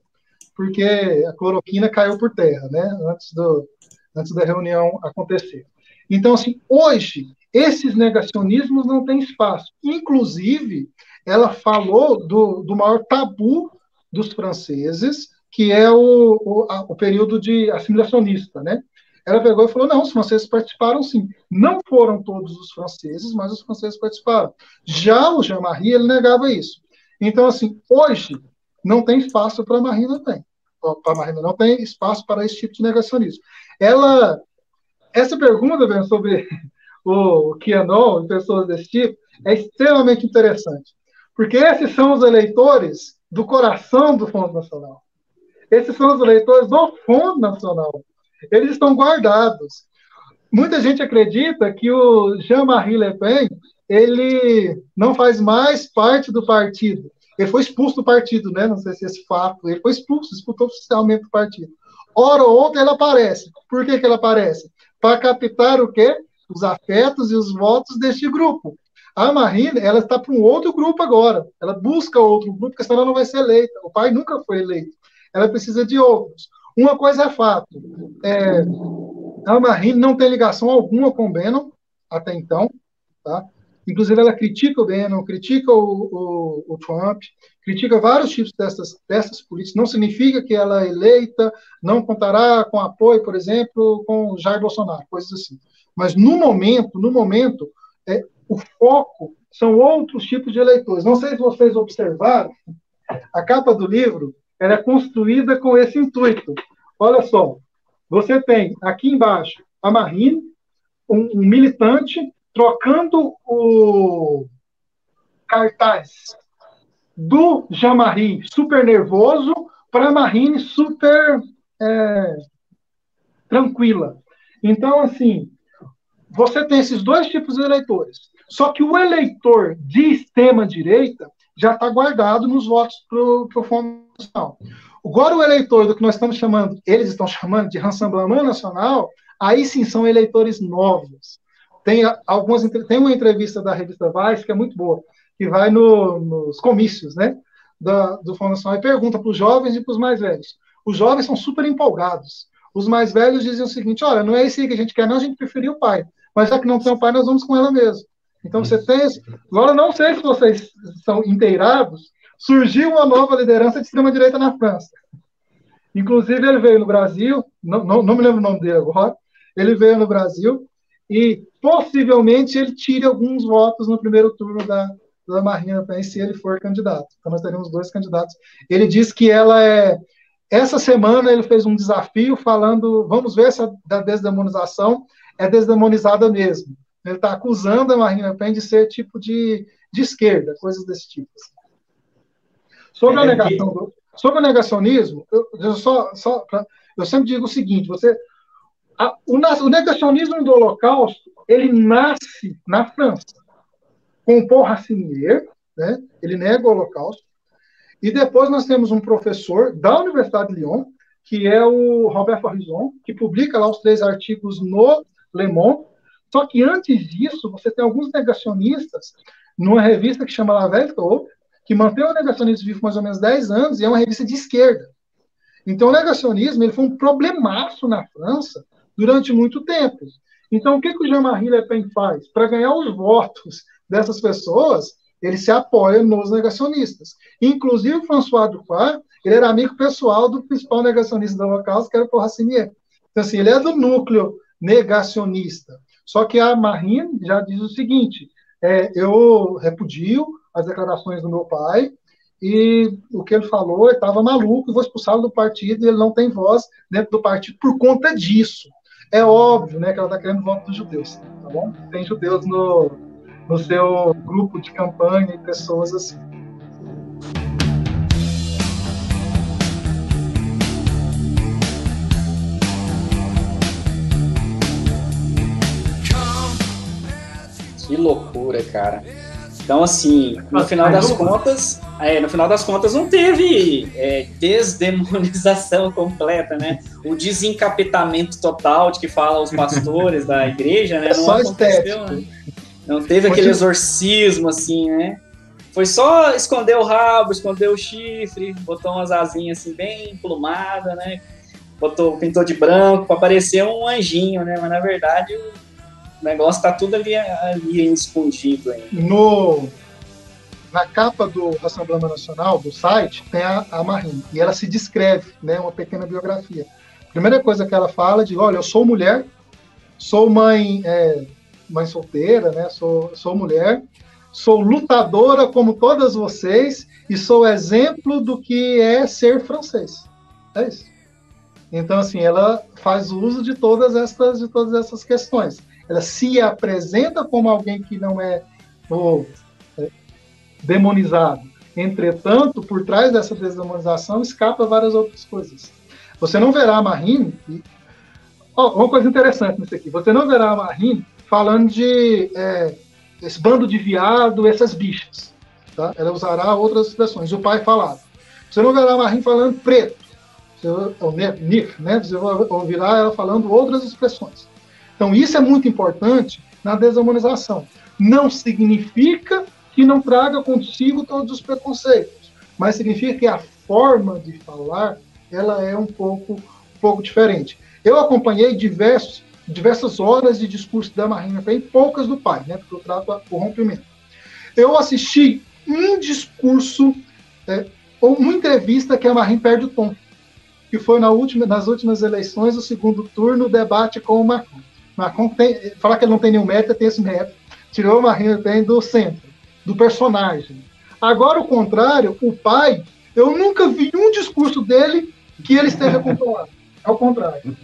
porque a cloroquina caiu por terra, né? Antes, do, antes da reunião acontecer. Então, assim, hoje, esses negacionismos não têm espaço. Inclusive, ela falou do, do maior tabu dos franceses, que é o, o, a, o período de assimilacionista, né? Ela pegou e falou: não, os franceses participaram sim. Não foram todos os franceses, mas os franceses participaram. Já o Jean-Marie, ele negava isso. Então, assim, hoje não tem espaço para a Marina, tem. Para Marina não tem espaço para esse tipo de negacionismo. Ela, essa pergunta sobre (laughs) o QAnon e pessoas desse tipo é extremamente interessante. Porque esses são os eleitores do coração do Fundo Nacional. Esses são os eleitores do Fundo Nacional. Eles estão guardados. Muita gente acredita que o Jean-Marie Le Pen ele não faz mais parte do partido. Ele foi expulso do partido, né? Não sei se é esse fato. Ele foi expulso, disputou oficialmente do partido. Ora ou outra ele aparece. Por que, que ele aparece? Para captar o quê? Os afetos e os votos deste grupo. A Marina, ela está para um outro grupo agora. Ela busca outro grupo, porque senão ela não vai ser eleita. O pai nunca foi eleito. Ela precisa de outros. Uma coisa é fato. É, a Marine não tem ligação alguma com o Bannon, até então. Tá? Inclusive, ela critica o Bannon, critica o, o, o, Trump, critica vários tipos dessas, dessas políticas. Não significa que ela é eleita, não contará com apoio, por exemplo, com Jair Bolsonaro, coisas assim. Mas no momento, no momento, é, o foco são outros tipos de eleitores. Não sei se vocês observaram, a capa do livro é construída com esse intuito. Olha só, você tem aqui embaixo a Marine, um, um militante, trocando o cartaz do Jean-Marie super nervoso para a Marine super é, tranquila. Então, assim, você tem esses dois tipos de eleitores. Só que o eleitor de extrema-direita já está guardado nos votos para o Fundo Nacional. Agora, o eleitor do que nós estamos chamando, eles estão chamando de Rassemblement Nacional, aí sim são eleitores novos. Tem, algumas, tem uma entrevista da revista Vice que é muito boa, que vai no, nos comícios, né? da, do Fundação e pergunta para os jovens e para os mais velhos. Os jovens são super empolgados. Os mais velhos dizem o seguinte: olha, não é isso que a gente quer, não, a gente preferiu o pai. Mas já que não tem o pai, nós vamos com ela mesmo. Então você tem. Agora, não sei se vocês são inteirados, surgiu uma nova liderança de extrema-direita na França. Inclusive, ele veio no Brasil, não, não, não me lembro o nome dele agora, ele veio no Brasil e possivelmente ele tire alguns votos no primeiro turno da, da Marina Le Pen se ele for candidato. Então nós teremos dois candidatos. Ele diz que ela é. Essa semana ele fez um desafio falando, vamos ver se a desdemonização é desdemonizada mesmo. Ele está acusando a Marina Le Pen de ser tipo de, de esquerda, coisas desse tipo. Sobre a é, negação sobre o negacionismo, eu, eu só, só pra, eu sempre digo o seguinte: você, a, o, o, negacionismo do Holocausto ele nasce na França com o Paul Racinier, né? Ele nega o Holocausto. E depois nós temos um professor da Universidade de Lyon, que é o Robert Horizon, que publica lá os três artigos no Le Monde. Só que antes disso, você tem alguns negacionistas numa revista que chama La Velle que mantém o negacionismo vivo mais ou menos 10 anos e é uma revista de esquerda. Então, o negacionismo ele foi um problemaço na França durante muito tempo. Então, o que, que o Jean-Marie Le Pen faz? Para ganhar os votos dessas pessoas, ele se apoia nos negacionistas. Inclusive, o François Duprat, ele era amigo pessoal do principal negacionista do Holocausto, que era o Paul Racinier. Então, assim, ele é do núcleo negacionista. Só que a Marine já diz o seguinte: é, eu repudio as declarações do meu pai, e o que ele falou, ele estava maluco, vou expulsá-lo do partido, e ele não tem voz dentro do partido por conta disso. É óbvio né, que ela está querendo voto dos judeus, tá bom? Tem judeus no, no seu grupo de campanha e pessoas assim. Que loucura, cara. Então, assim, no final das contas, é, no final das contas não teve é, desdemonização (laughs) completa, né? O desencapitamento total de que falam os pastores da igreja, né? É não aconteceu, né? Não teve aquele exorcismo, assim, né? Foi só esconder o rabo, esconder o chifre, botou umas asinhas assim bem emplumadas, né? Botou, pintou de branco para parecer um anjinho, né? Mas na verdade o negócio tá tudo ali, ali escondido ainda. No, na capa do Assembleia Nacional, do site, tem a, a e ela se descreve, né, uma pequena biografia. Primeira coisa que ela fala é de, olha, eu sou mulher, sou mãe, é, mãe solteira, né, sou, sou mulher, sou lutadora como todas vocês e sou exemplo do que é ser francês. É isso. Então, assim, ela faz uso de todas essas, de todas essas questões ela se apresenta como alguém que não é, oh, é demonizado. Entretanto, por trás dessa desdemonização escapa várias outras coisas. Você não verá a Marine. Oh, uma coisa interessante nisso aqui: você não verá a Marine falando de é, esse bando de viado, essas bichas. Tá? Ela usará outras expressões. O pai falava. Você não verá a Marine falando preto. Você, nif, né? Você ouvirá ela falando outras expressões. Então, isso é muito importante na desumanização. Não significa que não traga consigo todos os preconceitos, mas significa que a forma de falar ela é um pouco, um pouco diferente. Eu acompanhei diversos, diversas horas de discurso da Marina e poucas do pai, né, porque eu trato o rompimento. Eu assisti um discurso, é, ou uma entrevista que a Marina perde o tom, que foi na última, nas últimas eleições, o segundo turno, o debate com o Macron. Macron tem, falar que ele não tem nenhum mérito, tem esse mérito. Tirou o Marine Le Pen do centro, do personagem. Agora, o contrário, o pai, eu nunca vi um discurso dele que ele esteja (laughs) controlado. Ao contrário.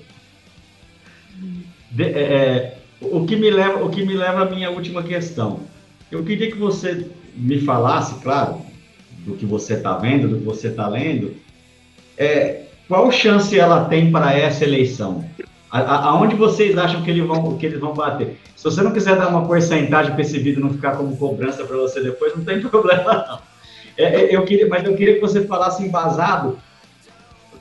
De, é, é, o, que me leva, o que me leva à minha última questão. Eu queria que você me falasse, claro, do que você está vendo, do que você está lendo, é, qual chance ela tem para essa eleição? A, aonde vocês acham que, ele vão, que eles vão bater? Se você não quiser dar uma porcentagem para esse vídeo não ficar como cobrança para você depois, não tem (laughs) problema não. É, é, eu queria, mas eu queria que você falasse embasado,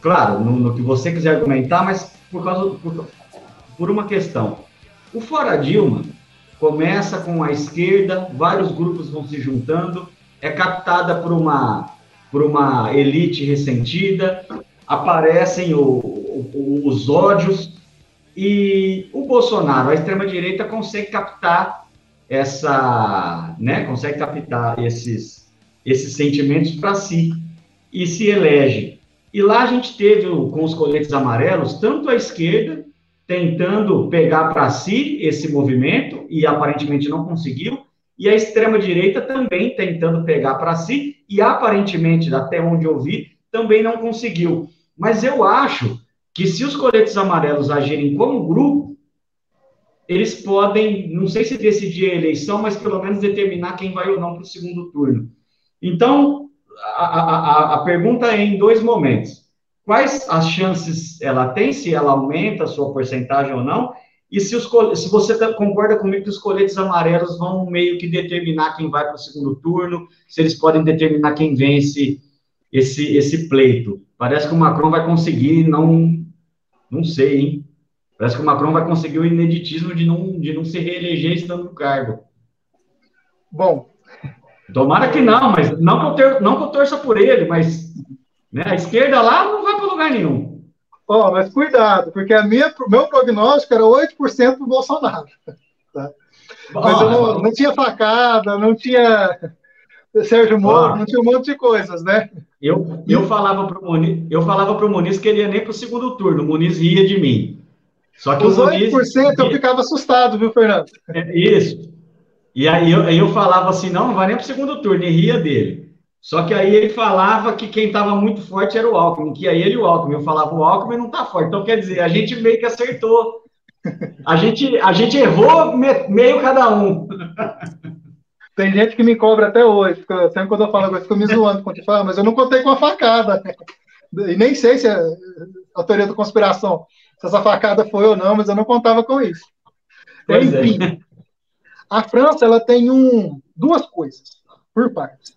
claro, no, no que você quiser argumentar, mas por causa por, por uma questão. O Fora Dilma começa com a esquerda, vários grupos vão se juntando, é captada por uma por uma elite ressentida, aparecem o, o, os ódios, e o Bolsonaro, a extrema-direita, consegue captar essa, né, consegue captar esses, esses sentimentos para si e se elege. E lá a gente teve, com os coletes amarelos, tanto a esquerda tentando pegar para si esse movimento, e aparentemente não conseguiu, e a extrema-direita também tentando pegar para si, e aparentemente, até onde eu vi, também não conseguiu. Mas eu acho que se os coletes amarelos agirem como grupo, eles podem, não sei se decidir a eleição, mas pelo menos determinar quem vai ou não para o segundo turno. Então, a, a, a pergunta é em dois momentos. Quais as chances ela tem, se ela aumenta a sua porcentagem ou não, e se, os, se você tá, concorda comigo que os coletes amarelos vão meio que determinar quem vai para o segundo turno, se eles podem determinar quem vence esse, esse pleito. Parece que o Macron vai conseguir, não, não sei, hein? Parece que o Macron vai conseguir o ineditismo de não, de não se reeleger estando no cargo. Bom. Tomara que não, mas não que eu, ter, não que eu torça por ele, mas né, a esquerda lá não vai para lugar nenhum. Ó, oh, mas cuidado, porque a minha, meu prognóstico era 8% do Bolsonaro. Tá? Mas eu não, não tinha facada, não tinha Sérgio Moro, não tinha um monte de coisas, né? Eu, eu falava para o Muniz, eu falava para o Muniz que ele ia nem para o segundo turno, o Muniz ria de mim. Só que Os o Muniz, 8% eu ficava assustado, viu, Fernando? É, isso. E aí eu, eu falava assim, não, não vai nem para o segundo turno, e ria dele. Só que aí ele falava que quem estava muito forte era o Alckmin, que aí ele e o Alckmin. Eu falava, o Alckmin não está forte. Então, quer dizer, a gente meio que acertou. A gente, a gente errou meio cada um. (laughs) Tem gente que me cobra até hoje. Sempre quando eu falo agora, fica me zoando. Quando fala, mas eu não contei com a facada. E nem sei se é a teoria da conspiração se essa facada foi ou não, mas eu não contava com isso. Pois é. Enfim, é. a França ela tem um, duas coisas por partes.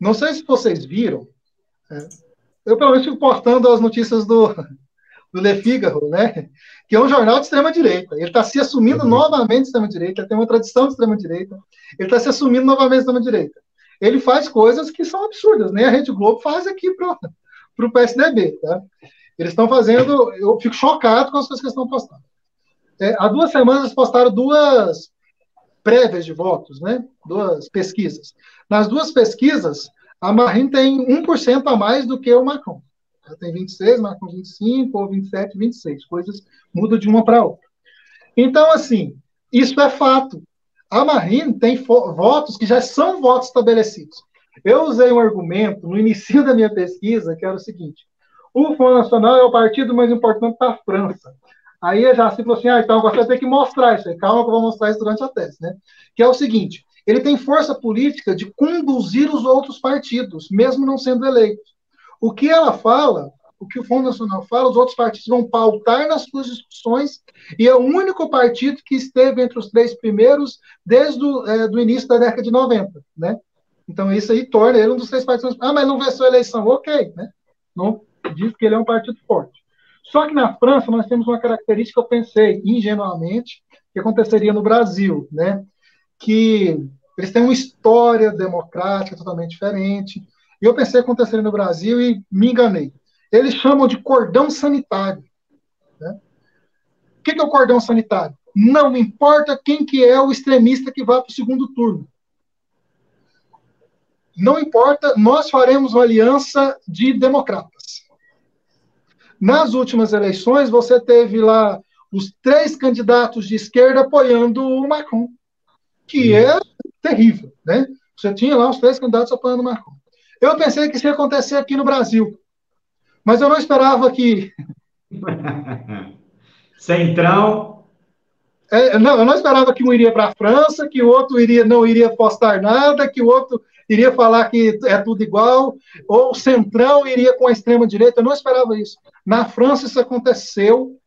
Não sei se vocês viram, é, eu pelo menos fico postando as notícias do, do Le Figaro, né? Que é um jornal de extrema-direita. Ele está se assumindo uhum. novamente de extrema-direita, ele tem uma tradição de extrema-direita, ele está se assumindo novamente de extrema-direita. Ele faz coisas que são absurdas, nem a Rede Globo faz aqui para (laughs) o PSDB. Tá? Eles estão fazendo. Eu fico chocado com as coisas que eles estão postando. É, há duas semanas eles postaram duas prévias de votos, né? Duas pesquisas. Nas duas pesquisas, a Marine tem 1% a mais do que o Macron. Ela tem 26, Macron 25, ou 27, 26. Coisas mudam de uma para outra. Então, assim, isso é fato. A Marine tem votos que já são votos estabelecidos. Eu usei um argumento no início da minha pesquisa, que era o seguinte: o Fundo Nacional é o partido mais importante da França. Aí já se falou assim, ah, então você ter que mostrar isso aí. Calma que eu vou mostrar isso durante a tese, né? Que é o seguinte, ele tem força política de conduzir os outros partidos, mesmo não sendo eleito. O que ela fala, o que o Fundo Nacional fala, os outros partidos vão pautar nas suas discussões, e é o único partido que esteve entre os três primeiros desde o é, do início da década de 90, né? Então isso aí torna ele um dos três partidos. Ah, mas não venceu a eleição. Ok, né? Não, diz que ele é um partido forte. Só que na França nós temos uma característica, eu pensei ingenuamente, que aconteceria no Brasil, né? Que eles têm uma história democrática totalmente diferente. E eu pensei que aconteceria no Brasil e me enganei. Eles chamam de cordão sanitário. Né? O que é o cordão sanitário? Não importa quem que é o extremista que vá para o segundo turno. Não importa, nós faremos uma aliança de democratas. Nas últimas eleições, você teve lá os três candidatos de esquerda apoiando o Macron, que é terrível, né? Você tinha lá os três candidatos apoiando o Macron. Eu pensei que isso ia acontecer aqui no Brasil, mas eu não esperava que. (laughs) Centrão. É, não, eu não esperava que um iria para a França, que o outro iria, não iria postar nada, que o outro iria falar que é tudo igual, ou o Centrão iria com a extrema-direita. Eu não esperava isso. Na França isso aconteceu,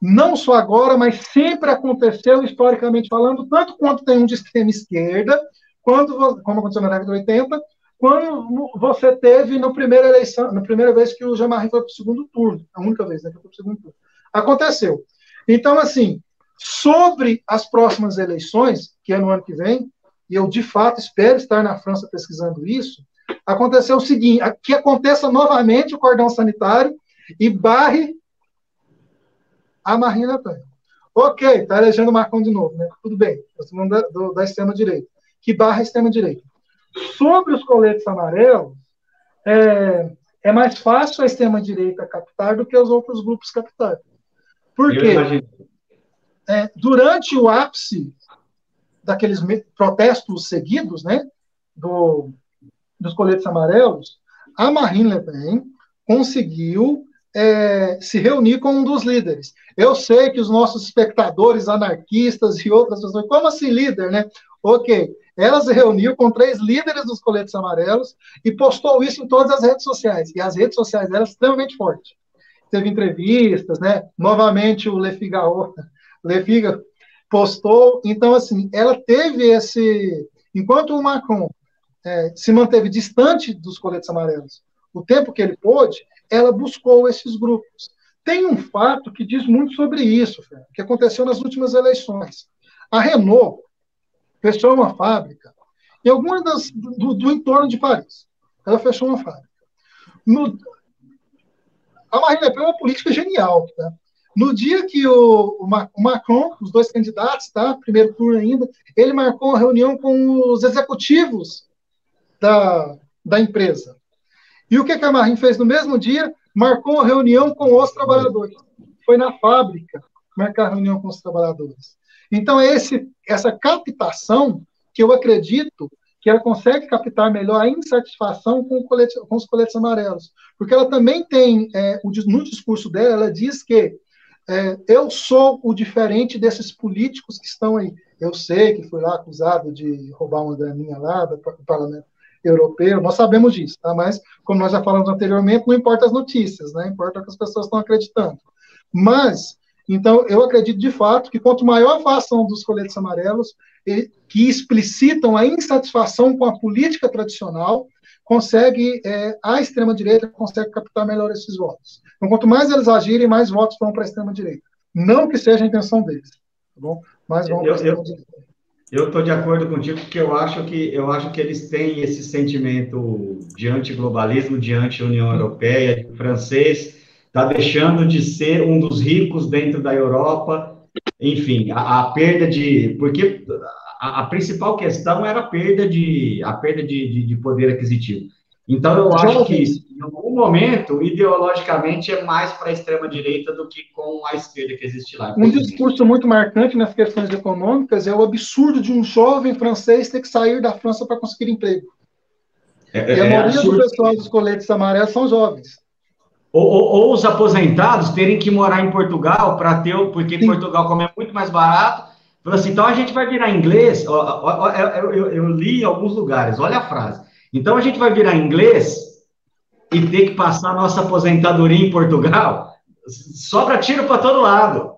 não só agora, mas sempre aconteceu, historicamente falando, tanto quanto tem um de extrema esquerda, quando, como aconteceu na década de 80, quando você teve na primeira eleição, na primeira vez que o Jean-Marie foi para o segundo turno, a única vez né, que foi para o segundo turno. Aconteceu. Então, assim, sobre as próximas eleições, que é no ano que vem, e eu de fato espero estar na França pesquisando isso, aconteceu o seguinte: que aconteça novamente o cordão sanitário e barre a Marina Le Pen. Ok, está elegendo o Macron de novo, né? Tudo bem, da, do, da extrema-direita. Que barra a extrema-direita. Sobre os coletes amarelos, é, é mais fácil a extrema-direita captar do que os outros grupos captar. Por quê? É, durante o ápice daqueles protestos seguidos, né, do, dos coletes amarelos, a Marine Le Pen conseguiu é, se reunir com um dos líderes. Eu sei que os nossos espectadores anarquistas e outras pessoas, como assim líder, né? Ok, ela se reuniu com três líderes dos coletes amarelos e postou isso em todas as redes sociais. E as redes sociais dela extremamente fortes. Teve entrevistas, né? Novamente o Le Figaro, (laughs) Le postou. Então, assim, ela teve esse. Enquanto o Macron é, se manteve distante dos coletes amarelos o tempo que ele pôde, ela buscou esses grupos. Tem um fato que diz muito sobre isso, que aconteceu nas últimas eleições. A Renault fechou uma fábrica em alguma das do, do entorno de Paris. Ela fechou uma fábrica. No, a Marine Le Pen é uma política genial. Tá? No dia que o, o, Macron, os dois candidatos, tá? primeiro turno ainda, ele marcou uma reunião com os executivos da, da empresa. E o que, que a Marine fez no mesmo dia? Marcou uma reunião com os trabalhadores. Foi na fábrica marcar reunião com os trabalhadores. Então, é esse, essa captação que eu acredito que ela consegue captar melhor a insatisfação com, colete, com os coletes amarelos. Porque ela também tem, é, no discurso dela, ela diz que é, eu sou o diferente desses políticos que estão aí. Eu sei que fui lá acusado de roubar uma graninha lá do parlamento europeu, nós sabemos disso, tá? mas, como nós já falamos anteriormente, não importa as notícias, né? importa o que as pessoas estão acreditando. Mas, então, eu acredito de fato que quanto maior a ação dos coletes amarelos, que explicitam a insatisfação com a política tradicional, consegue, é, a extrema-direita consegue captar melhor esses votos. Então, quanto mais eles agirem, mais votos vão para a extrema-direita. Não que seja a intenção deles, tá bom? Mas vão para a extrema-direita. Eu estou de acordo contigo, porque eu acho que eu acho que eles têm esse sentimento de antiglobalismo, de anti-União Europeia, o francês está deixando de ser um dos ricos dentro da Europa, enfim, a, a perda de, porque a, a, principal questão era a perda de a perda de, de, de poder aquisitivo. Então, eu acho que, em algum momento, ideologicamente, é mais para a extrema-direita do que com a esquerda que existe lá. Um discurso muito marcante nas questões econômicas é o absurdo de um jovem francês ter que sair da França para conseguir emprego. É, e a é maioria do pessoal dos coletes amarelos são jovens. Ou, ou, ou, os aposentados terem que morar em Portugal para ter, porque Sim. Portugal, como é muito mais barato, falou assim, então a gente vai virar inglês. Eu, eu, eu li em alguns lugares, olha a frase. Então a gente vai virar inglês e ter que passar nossa aposentadoria em Portugal, sobra tiro para todo lado.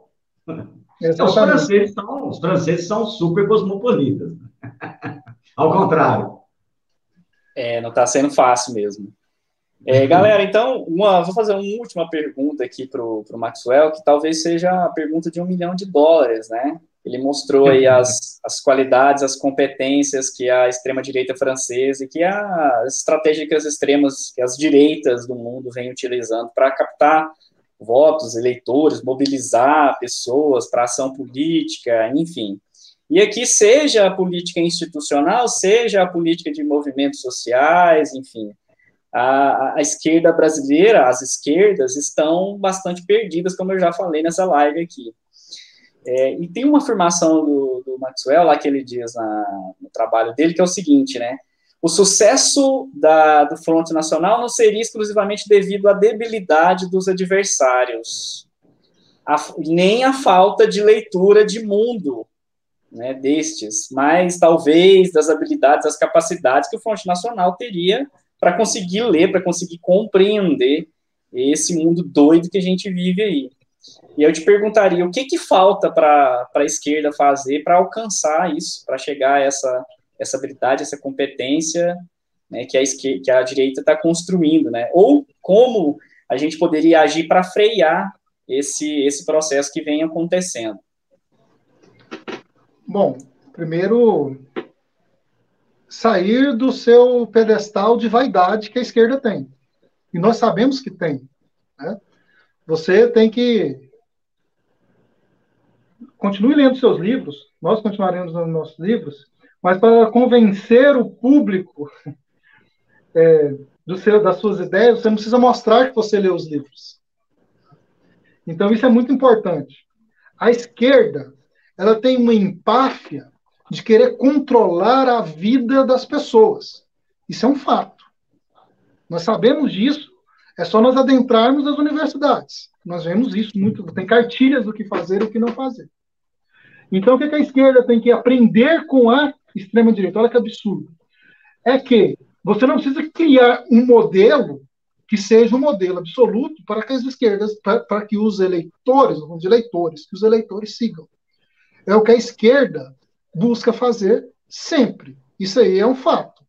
Então, os, franceses são, os franceses são super cosmopolitas. (laughs) Ao contrário. É, não está sendo fácil mesmo. É, galera, então, uma, vou fazer uma última pergunta aqui para o Maxwell, que talvez seja a pergunta de um milhão de dólares, né? Ele mostrou aí as, as qualidades, as competências que a extrema-direita francesa e que as estratégicas extremas, que as direitas do mundo vêm utilizando para captar votos, eleitores, mobilizar pessoas para ação política, enfim. E aqui, seja a política institucional, seja a política de movimentos sociais, enfim, a, a, esquerda brasileira, as esquerdas, estão bastante perdidas, como eu já falei nessa live aqui. É, e tem uma afirmação do, do, Maxwell, lá que ele diz na, no trabalho dele, que é o seguinte, né? O sucesso da, do Fronte Nacional não seria exclusivamente devido à debilidade dos adversários, a, nem à falta de leitura de mundo né, destes, mas talvez das habilidades, das capacidades que o Fronte Nacional teria para conseguir ler, para conseguir compreender esse mundo doido que a gente vive aí. E eu te perguntaria, o que, que falta para a esquerda fazer para alcançar isso, para chegar a essa, essa habilidade, essa competência né, que, a esquerda, que a direita está construindo, né? Ou como a gente poderia agir para frear esse, esse processo que vem acontecendo? Bom, primeiro, sair do seu pedestal de vaidade que a esquerda tem. E nós sabemos que tem. Né? Você tem que. Continue lendo seus livros, nós continuaremos lendo nossos livros, mas para convencer o público (laughs) é, do seu, das suas ideias, você não precisa mostrar que você leu os livros. Então, isso é muito importante. A esquerda, ela tem uma empáfia de querer controlar a vida das pessoas. Isso é um fato. Nós sabemos disso, é só nós adentrarmos as universidades. Nós vemos isso muito, tem cartilhas do que fazer e o que não fazer. Então, o que a esquerda tem que aprender com a extrema-direita? Olha que absurdo. É que você não precisa criar um modelo que seja um modelo absoluto para que as esquerdas, para, para que os eleitores, vamos eleitores, que os eleitores sigam. É o que a esquerda busca fazer sempre. Isso aí é um fato.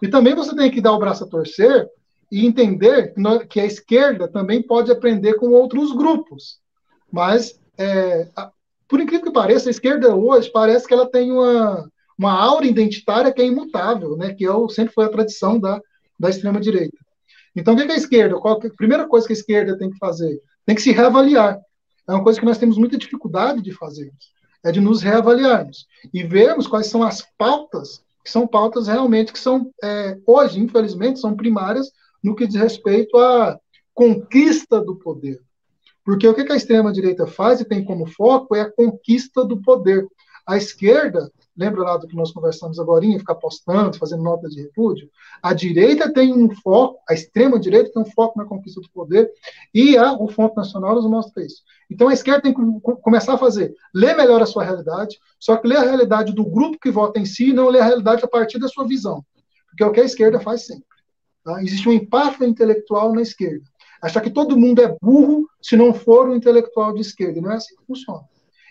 E também você tem que dar o braço a torcer e entender que a esquerda também pode aprender com outros grupos. Mas, é, por incrível que pareça, a esquerda hoje parece que ela tem uma, uma aura identitária que é imutável, né? que é o, sempre foi a tradição da, da extrema-direita. Então, o que é a esquerda? Qual, a primeira coisa que a esquerda tem que fazer? Tem que se reavaliar. É uma coisa que nós temos muita dificuldade de fazer é de nos reavaliarmos e vermos quais são as pautas que são pautas realmente que são, é, hoje, infelizmente, são primárias no que diz respeito à conquista do poder. Porque o que a extrema-direita faz e tem como foco é a conquista do poder. A esquerda lembra lá do que nós conversamos agora, ficar postando, fazendo nota de repúdio? A direita tem um foco, a extrema-direita tem um foco na conquista do poder, e a, o Fonte Nacional nos mostra isso. Então a esquerda tem que começar a fazer, ler melhor a sua realidade, só que ler a realidade do grupo que vota em si, não ler a realidade a partir da sua visão. Porque é o que a esquerda faz sempre. Tá? Existe um empate intelectual na esquerda. Achar que todo mundo é burro se não for um intelectual de esquerda. Não é assim que funciona.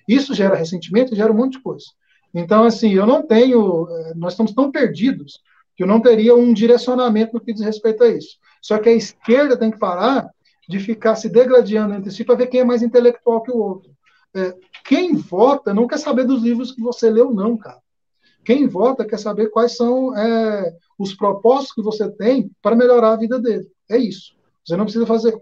Isso gera ressentimento gera um monte de coisa. Então, assim, eu não tenho, eh, nós estamos tão perdidos que eu não teria um direcionamento no que diz respeito a isso. Só que a esquerda tem que parar de ficar se degradando entre si para ver quem é mais intelectual que o outro. É, quem vota não quer saber dos livros que você leu, não, cara. Quem vota quer saber quais são é, os propósitos que você tem para melhorar a vida dele. É isso. Você não precisa fazer.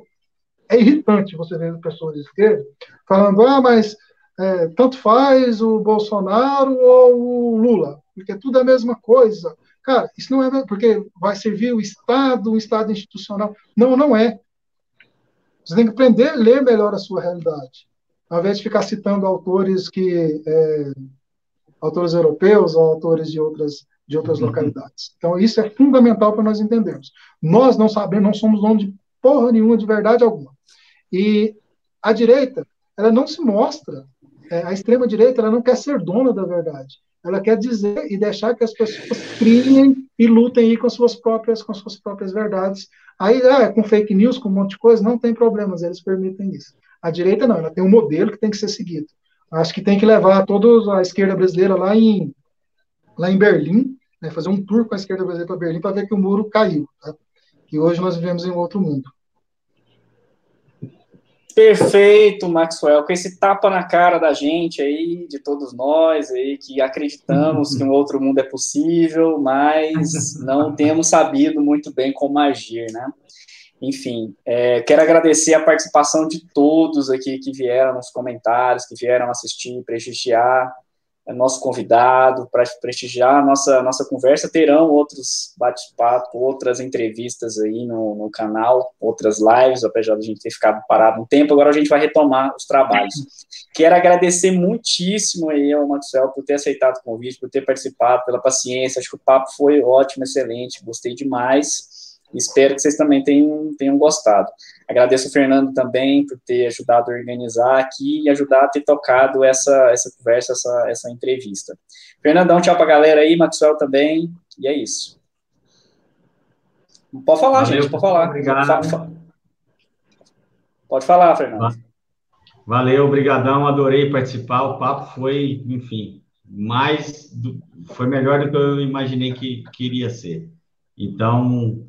É irritante você ver pessoas de esquerda falando, ah, mas é, tanto faz o Bolsonaro ou o Lula, porque tudo é a mesma coisa. Cara, isso não é porque vai servir o Estado, o Estado institucional. Não, não é. Você tem que aprender a ler melhor a sua realidade, ao invés de ficar citando autores que é, autores europeus ou autores de outras de outras uhum. localidades. Então isso é fundamental para nós entendermos. Nós não sabemos, não somos donos de porra nenhuma de verdade alguma. E a direita, ela não se mostra a extrema-direita ela não quer ser dona da verdade. Ela quer dizer e deixar que as pessoas criem e lutem com suas próprias, com suas próprias verdades. Aí, ah, com fake news, com um monte de coisa, não tem problemas, eles permitem isso. A direita não, ela tem um modelo que tem que ser seguido. Acho que tem que levar toda a esquerda brasileira lá em, lá em Berlim, né, fazer um tour com a esquerda brasileira para Berlim para ver que o muro caiu. Tá? Que hoje nós vivemos em outro mundo. Perfeito, Maxwell, com esse tapa na cara da gente aí, de todos nós aí, que acreditamos que um outro mundo é possível, mas não temos sabido muito bem como agir, né? Enfim, é, quero agradecer a participação de todos aqui que vieram nos comentários, que vieram assistir, prestigiar nosso convidado, para prestigiar a nossa, nossa conversa. Terão outros bate-papo, outras entrevistas aí no, no canal, outras lives, apesar de a gente ter ficado parado um tempo, agora a gente vai retomar os trabalhos. Quero agradecer muitíssimo aí ao Maxwell por ter aceitado o convite, por ter participado, pela paciência, acho que o papo foi ótimo, excelente, gostei demais. Espero que vocês também tenham, tenham gostado. Agradeço o Fernando também por ter ajudado a organizar aqui e ajudar a ter tocado essa, essa conversa, essa, essa entrevista. Fernandão, tchau pra galera aí, Maxwell também, e é isso. Pode falar, Valeu, gente, pode falar. Obrigado. Pode falar, Fernando. Valeu, obrigadão, adorei participar, o papo foi, enfim, mais, do, foi melhor do que eu imaginei que queria ser. Então,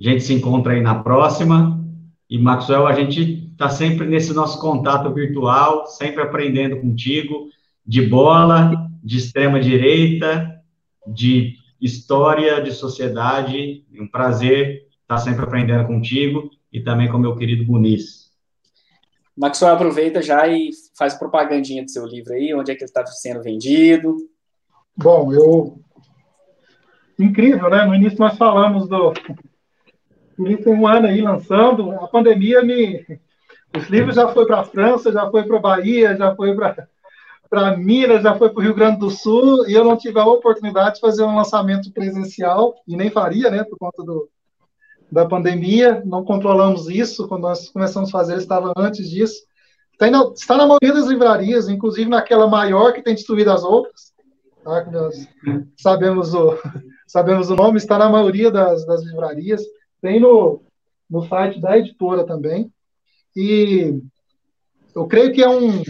a gente se encontra aí na próxima. E, Maxwell, a gente está sempre nesse nosso contato virtual, sempre aprendendo contigo, de bola, de extrema-direita, de história de sociedade. Um prazer estar sempre aprendendo contigo e também com meu querido Muniz. Maxwell, aproveita já e faz propagandinha do seu livro aí, onde é que ele está sendo vendido. Bom, eu. Incrível, né? No início nós falamos do. Livro tem um ano aí lançando, a pandemia me. Os livros já foi para a França, já foi para a Bahia, já foi para Minas, já foi para o Rio Grande do Sul, e eu não tive a oportunidade de fazer um lançamento presencial, e nem faria, né, por conta do, da pandemia, não controlamos isso, quando nós começamos a fazer, estava antes disso. Está na, está na maioria das livrarias, inclusive naquela maior que tem destruído as outras, tá, nós sabemos o, (laughs) sabemos o nome, está na maioria das, das livrarias, tem no, no site da editora também, e eu creio que é um,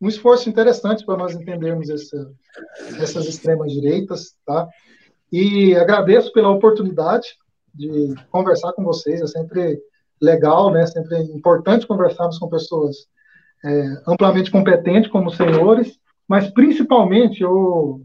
um esforço interessante para nós entendermos essa, essas extremas direitas, tá? E agradeço pela oportunidade de conversar com vocês, é sempre legal, né? Sempre importante conversarmos com pessoas é, amplamente competentes como os senhores, mas principalmente eu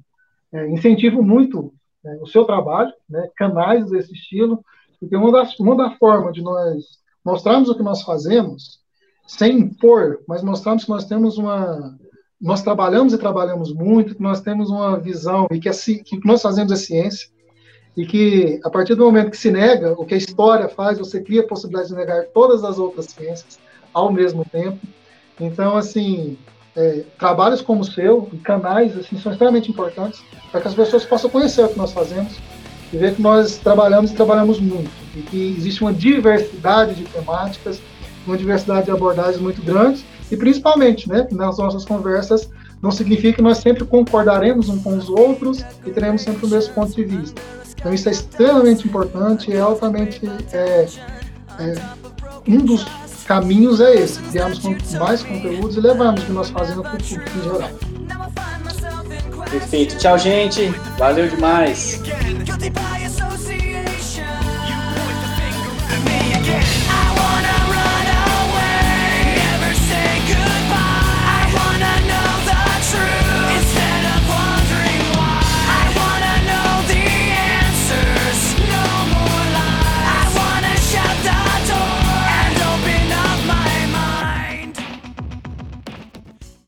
é, incentivo muito é, o seu trabalho, né? Canais desse estilo, porque uma das uma forma de nós mostrarmos o que nós fazemos sem impor, mas mostrarmos que nós temos uma. Nós trabalhamos e trabalhamos muito, que nós temos uma visão e que, o que nós fazemos é ciência, e que a partir do momento que se nega o que a história faz, você cria a possibilidade de negar todas as outras ciências ao mesmo tempo. Então, assim, é, trabalhos como o seu canais assim, são extremamente importantes para que as pessoas possam conhecer o que nós fazemos e ver que nós trabalhamos e trabalhamos muito, e que existe uma diversidade de temáticas uma diversidade de abordagens muito grande e principalmente, né, nas nossas conversas não significa que nós sempre concordaremos uns com os outros e teremos sempre o mesmo ponto de vista. Então isso é extremamente importante e é altamente é, é, um dos caminhos é esse, criarmos mais conteúdos e levarmos o que nós fazemos para o público em geral. Perfeito. Tchau, gente. Valeu demais.